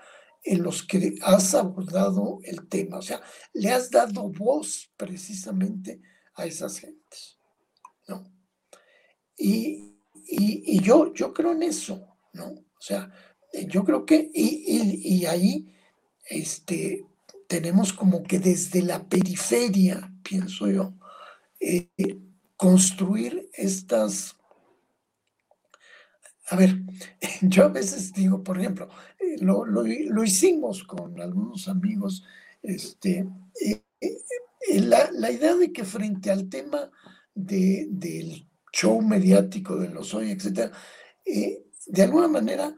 en los que has abordado el tema. O sea, le has dado voz precisamente a esas gentes. ¿no? Y, yo, yo creo en eso, ¿no? O sea, yo creo que, y, ahí este, tenemos como que desde la periferia, pienso yo, eh, construir estas... A ver, <laughs> yo a veces digo, por ejemplo, eh, lo, lo, hicimos con algunos amigos, este, eh, eh, la, la, idea de que frente al tema de, del show mediático de los hoy, etcétera, de alguna manera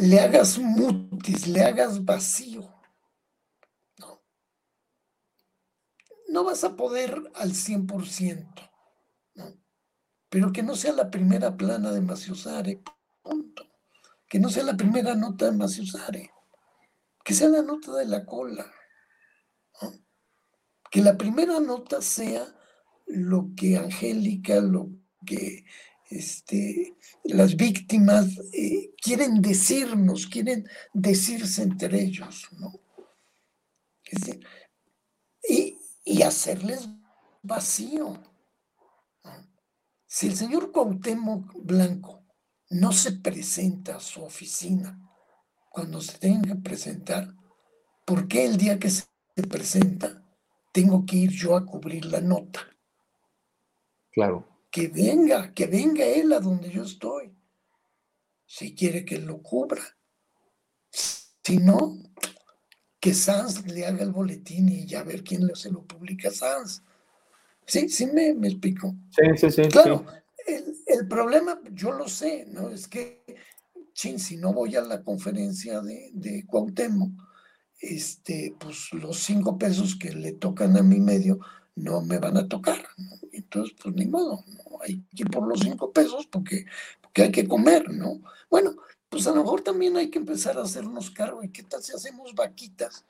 le hagas mutis, le hagas vacío no vas a poder al 100%, ¿no? Pero que no sea la primera plana de Maciosare, punto. Que no sea la primera nota de Maciosare, que sea la nota de la cola. Que la primera nota sea lo que Angélica, lo que este, las víctimas eh, quieren decirnos, quieren decirse entre ellos, ¿no? y, y hacerles vacío. Si el señor Cuauhtémoc Blanco no se presenta a su oficina cuando se tenga que presentar, ¿por qué el día que se presenta tengo que ir yo a cubrir la nota. Claro. Que venga, que venga él a donde yo estoy. Si quiere que lo cubra. Si no, que Sanz le haga el boletín y ya ver quién se lo publica a Sanz. Sí, sí me, explico. Sí, sí, sí. Claro, El, problema, yo lo sé, ¿no? Es que, chin, si no voy a la conferencia de, de Cuauhtémoc, este, pues los cinco pesos que le tocan a mi medio no me van a tocar. Entonces, pues ni modo, ¿no? hay que ir por los cinco pesos porque, porque hay que comer, ¿no? Bueno, pues a lo mejor también hay que empezar a hacernos cargo. ¿Y qué tal si hacemos vaquitas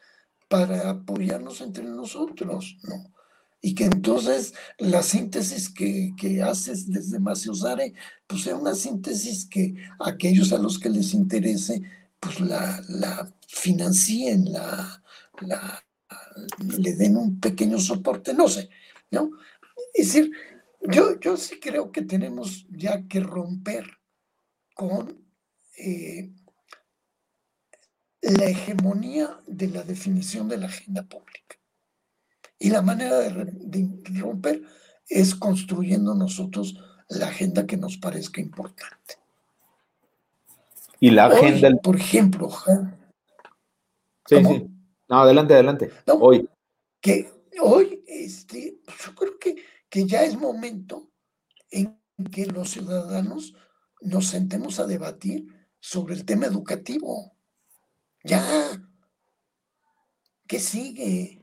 para apoyarnos entre nosotros? ¿no? Y que entonces la síntesis que, haces desde Maciosare, pues sea una síntesis que aquellos a los que les interese, pues la, la financien, la, le den un pequeño soporte, no sé, ¿no? Es decir, yo, yo sí creo que tenemos ya que romper con eh, la hegemonía de la definición de la agenda pública. Y la manera de, romper es construyendo nosotros la agenda que nos parezca importante. Y la agenda. por ejemplo, sí, sí. No, adelante, adelante. hoy. Que hoy, este, yo creo que, que ya es momento en que los ciudadanos nos sentemos a debatir sobre el tema educativo. Ya. ¿Qué sigue?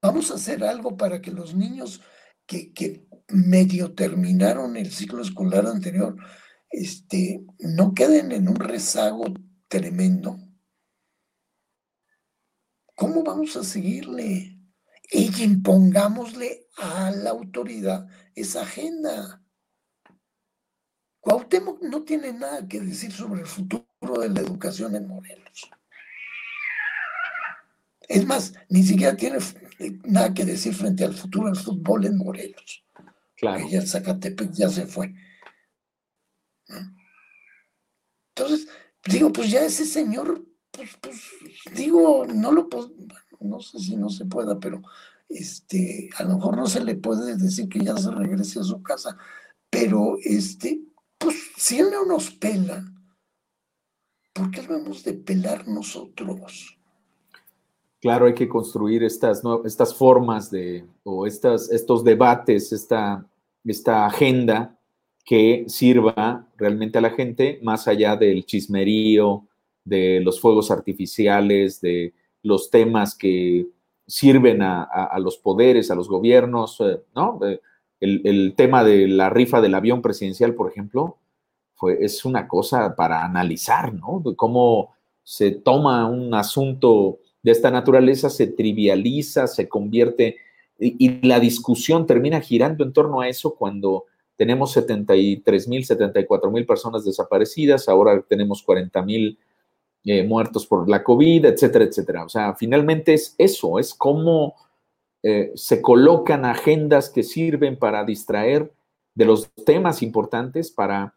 Vamos a hacer algo para que los niños que, medio terminaron el ciclo escolar anterior este, no queden en un rezago tremendo. ¿Cómo vamos a seguirle? Y impongámosle a la autoridad esa agenda. Cuauhtémoc no tiene nada que decir sobre el futuro de la educación en Morelos. Es más, ni siquiera tiene nada que decir frente al futuro del fútbol en Morelos. Claro. ya el Zacatepec ya se fue. Entonces, digo, pues ya ese señor, pues, pues digo, no lo puedo, no sé si no se pueda, pero este, a lo mejor no se le puede decir que ya se regrese a su casa, pero este, pues si él no nos pela, ¿por qué lo hemos de pelar nosotros? Claro, hay que construir estas, estas formas de, o estas, estos debates, esta, esta agenda que sirva realmente a la gente, más allá del chismerío, de los fuegos artificiales, de los temas que sirven a, los poderes, a los gobiernos, eh, ¿no? el, tema de la rifa del avión presidencial, por ejemplo, fue, es una cosa para analizar, ¿no? Cómo se toma un asunto de esta naturaleza, se trivializa, se convierte, y, la discusión termina girando en torno a eso cuando tenemos 73 mil, 74 mil personas desaparecidas, ahora tenemos 40 mil eh, muertos por la COVID, etcétera, etcétera. O sea, finalmente es eso, es cómo eh, se colocan agendas que sirven para distraer de los temas importantes, para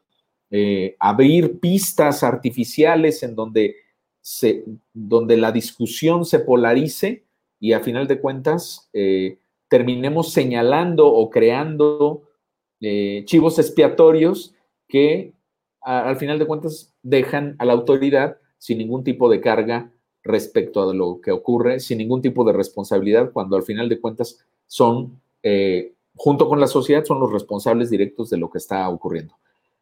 eh, abrir pistas artificiales en donde, se, donde la discusión se polarice y a final de cuentas eh, terminemos señalando o creando chivos expiatorios que al final de cuentas dejan a la autoridad sin ningún tipo de carga respecto a lo que ocurre sin ningún tipo de responsabilidad cuando al final de cuentas son, eh, junto con la sociedad, son los responsables directos de lo que está ocurriendo.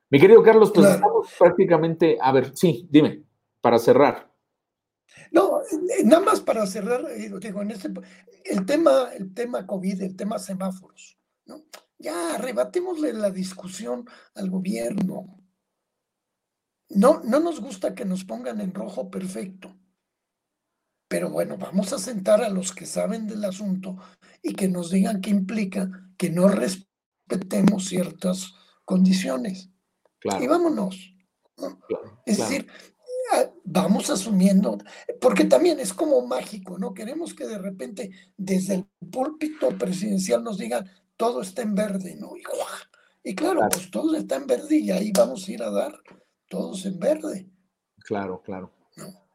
Mi querido Carlos, pues estamos prácticamente, a ver, sí, dime, para cerrar. No, eh, nada más para cerrar, eh, digo, en este, el tema, el tema COVID, el tema semáforos, ¿no? Ya arrebatémosle la discusión al gobierno. No, no nos gusta que nos pongan en rojo perfecto. Pero bueno, vamos a sentar a los que saben del asunto y que nos digan qué implica que no respetemos ciertas condiciones. Y vámonos. es decir, vamos asumiendo, porque también es como mágico, ¿no? Queremos que de repente desde el púlpito presidencial nos digan todo está en verde, ¿no? Y, claro, pues todo está en verde y ahí vamos a ir a dar todos en verde. Claro, claro.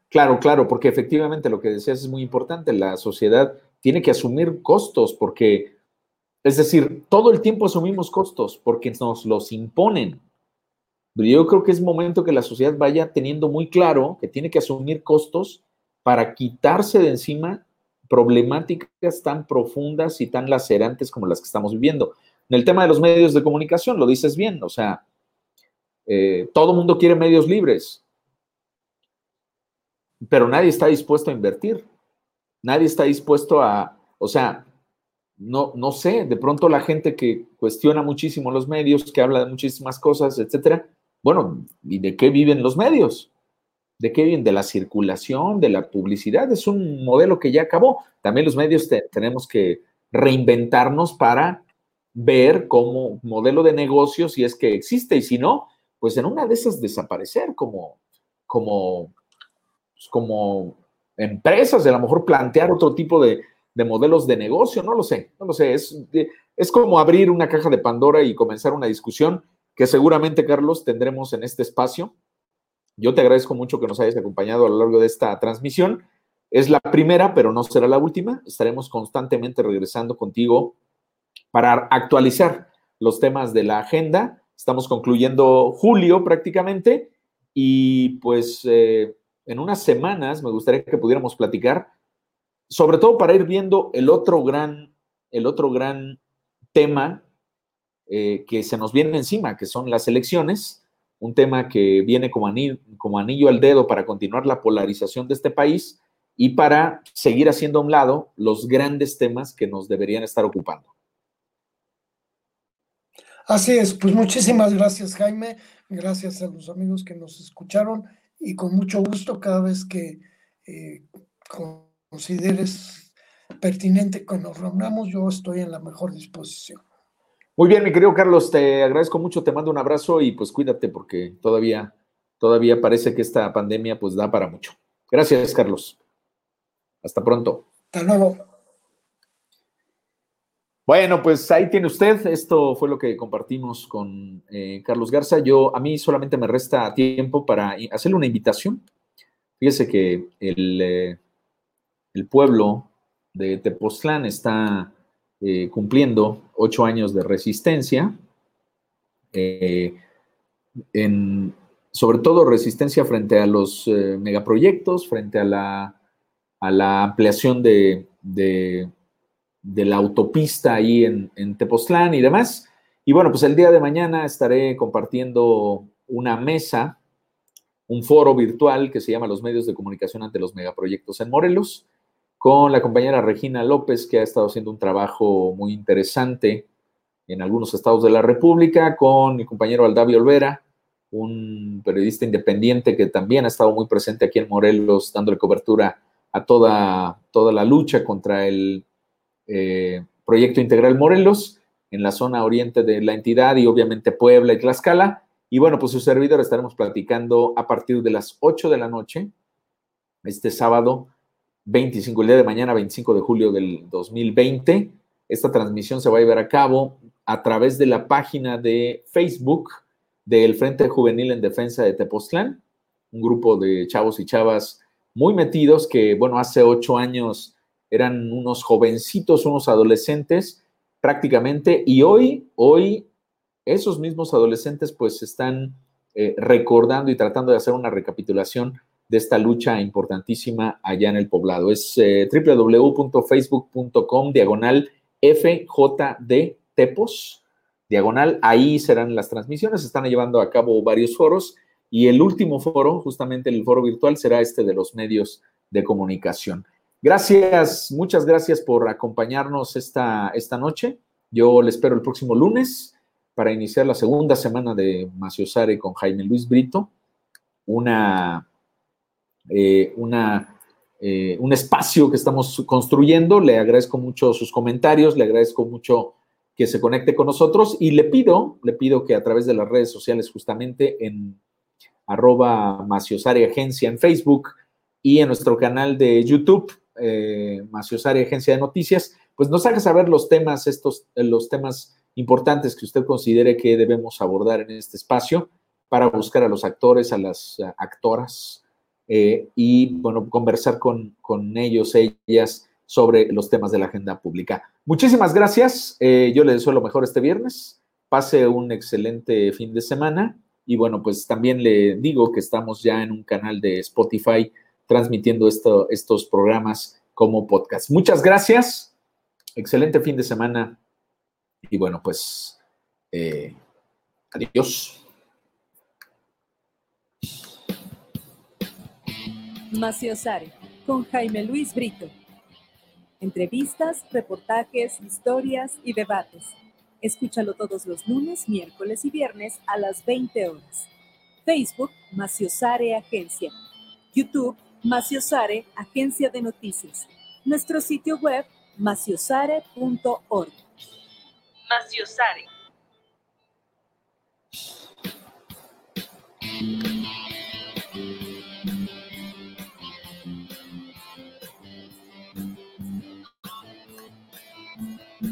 Claro, claro, porque efectivamente lo que decías es muy importante. La sociedad tiene que asumir costos porque, es decir, todo el tiempo asumimos costos porque nos los imponen. Yo creo que es momento que la sociedad vaya teniendo muy claro que tiene que asumir costos para quitarse de encima problemáticas tan profundas y tan lacerantes como las que estamos viviendo. En el tema de los medios de comunicación, lo dices bien, o sea, eh, todo mundo quiere medios libres, pero nadie está dispuesto a invertir, nadie está dispuesto a, o sea, no, no sé, de pronto la gente que cuestiona muchísimo los medios, que habla de muchísimas cosas, etcétera, bueno, ¿y de qué viven los medios? ¿De qué viven? De la circulación, de la publicidad. Es un modelo que ya acabó. También los medios tenemos que reinventarnos para ver cómo modelo de negocio, si es que existe, y si no, pues en una de esas desaparecer como, como, pues como empresas, a lo mejor plantear otro tipo de, de modelos de negocio, no lo sé, no lo sé, es, es como abrir una caja de Pandora y comenzar una discusión que seguramente, Carlos, tendremos en este espacio. Yo te agradezco mucho que nos hayas acompañado a lo largo de esta transmisión. Es la primera, pero no será la última. Estaremos constantemente regresando contigo para actualizar los temas de la agenda. Estamos concluyendo julio prácticamente y pues eh, en unas semanas me gustaría que pudiéramos platicar, sobre todo para ir viendo el otro gran, el otro gran tema eh, que se nos viene encima, que son las elecciones, un tema que viene como anillo, como anillo al dedo para continuar la polarización de este país y para seguir haciendo a un lado los grandes temas que nos deberían estar ocupando. Así es, pues muchísimas gracias Jaime, gracias a los amigos que nos escucharon y con mucho gusto cada vez que eh, consideres pertinente que nos reunamos, yo estoy en la mejor disposición. Muy bien, mi querido Carlos, te agradezco mucho, te mando un abrazo y pues cuídate porque todavía, todavía parece que esta pandemia pues da para mucho. Gracias, Carlos. Hasta pronto. Hasta luego. Bueno, pues ahí tiene usted. Esto fue lo que compartimos con eh, Carlos Garza. Yo, a mí solamente me resta tiempo para hacerle una invitación. Fíjese que el, eh, el pueblo de Tepoztlán está eh, cumpliendo ocho años de resistencia, eh, sobre todo resistencia frente a los eh, megaproyectos, frente a la, a la ampliación de, la autopista ahí en, en Tepoztlán y demás. Y bueno, pues el día de mañana estaré compartiendo una mesa, un foro virtual que se llama Los medios de comunicación ante los megaproyectos en Morelos con la compañera Regina López, que ha estado haciendo un trabajo muy interesante en algunos estados de la República, con mi compañero Aldavio Olvera, un periodista independiente que también ha estado muy presente aquí en Morelos, dándole cobertura a toda, toda la lucha contra el eh, proyecto integral Morelos en la zona oriente de la entidad y obviamente Puebla y Tlaxcala. Y bueno, pues su servidor estaremos platicando a partir de las 8 de la noche, este sábado, 25, el día de mañana, 25 de julio del 2020. Esta transmisión se va a llevar a cabo a través de la página de Facebook del Frente Juvenil en Defensa de Tepoztlán, un grupo de chavos y chavas muy metidos que, bueno, hace ocho años eran unos jovencitos, unos adolescentes prácticamente, y hoy, hoy, esos mismos adolescentes pues están eh, recordando y tratando de hacer una recapitulación de esta lucha importantísima allá en el poblado. Es eh, www.facebook.com diagonal FJD Tepos, diagonal, ahí serán las transmisiones, están llevando a cabo varios foros y el último foro, justamente el foro virtual, será este de los medios de comunicación. Gracias, muchas gracias por acompañarnos esta, esta noche. Yo le espero el próximo lunes para iniciar la segunda semana de Maciosare con Jaime Luis Brito, una eh, eh, un espacio que estamos construyendo. Le agradezco mucho sus comentarios, le agradezco mucho que se conecte con nosotros y le pido, le pido que a través de las redes sociales, justamente en arroba Maciosari Agencia en Facebook y en nuestro canal de YouTube, eh, Agencia de Noticias, pues nos haga saber los temas, estos, los temas importantes que usted considere que debemos abordar en este espacio para buscar a los actores, a las actoras, eh, y, bueno, conversar con, con, ellos, ellas, sobre los temas de la agenda pública. Muchísimas gracias. Eh, yo les deseo lo mejor este viernes. Pase un excelente fin de semana. Y bueno, pues también le digo que estamos ya en un canal de Spotify transmitiendo esto, estos programas como podcast. Muchas gracias. Excelente fin de semana. Y bueno, pues eh, adiós. Maciosare, con Jaime Luis Brito. Entrevistas, reportajes, historias y debates. Escúchalo todos los lunes, miércoles y viernes a las 20 horas. Facebook, Maciosare Agencia. YouTube, Maciosare Agencia de Noticias. Nuestro sitio web, maciosare.org. Maciosare.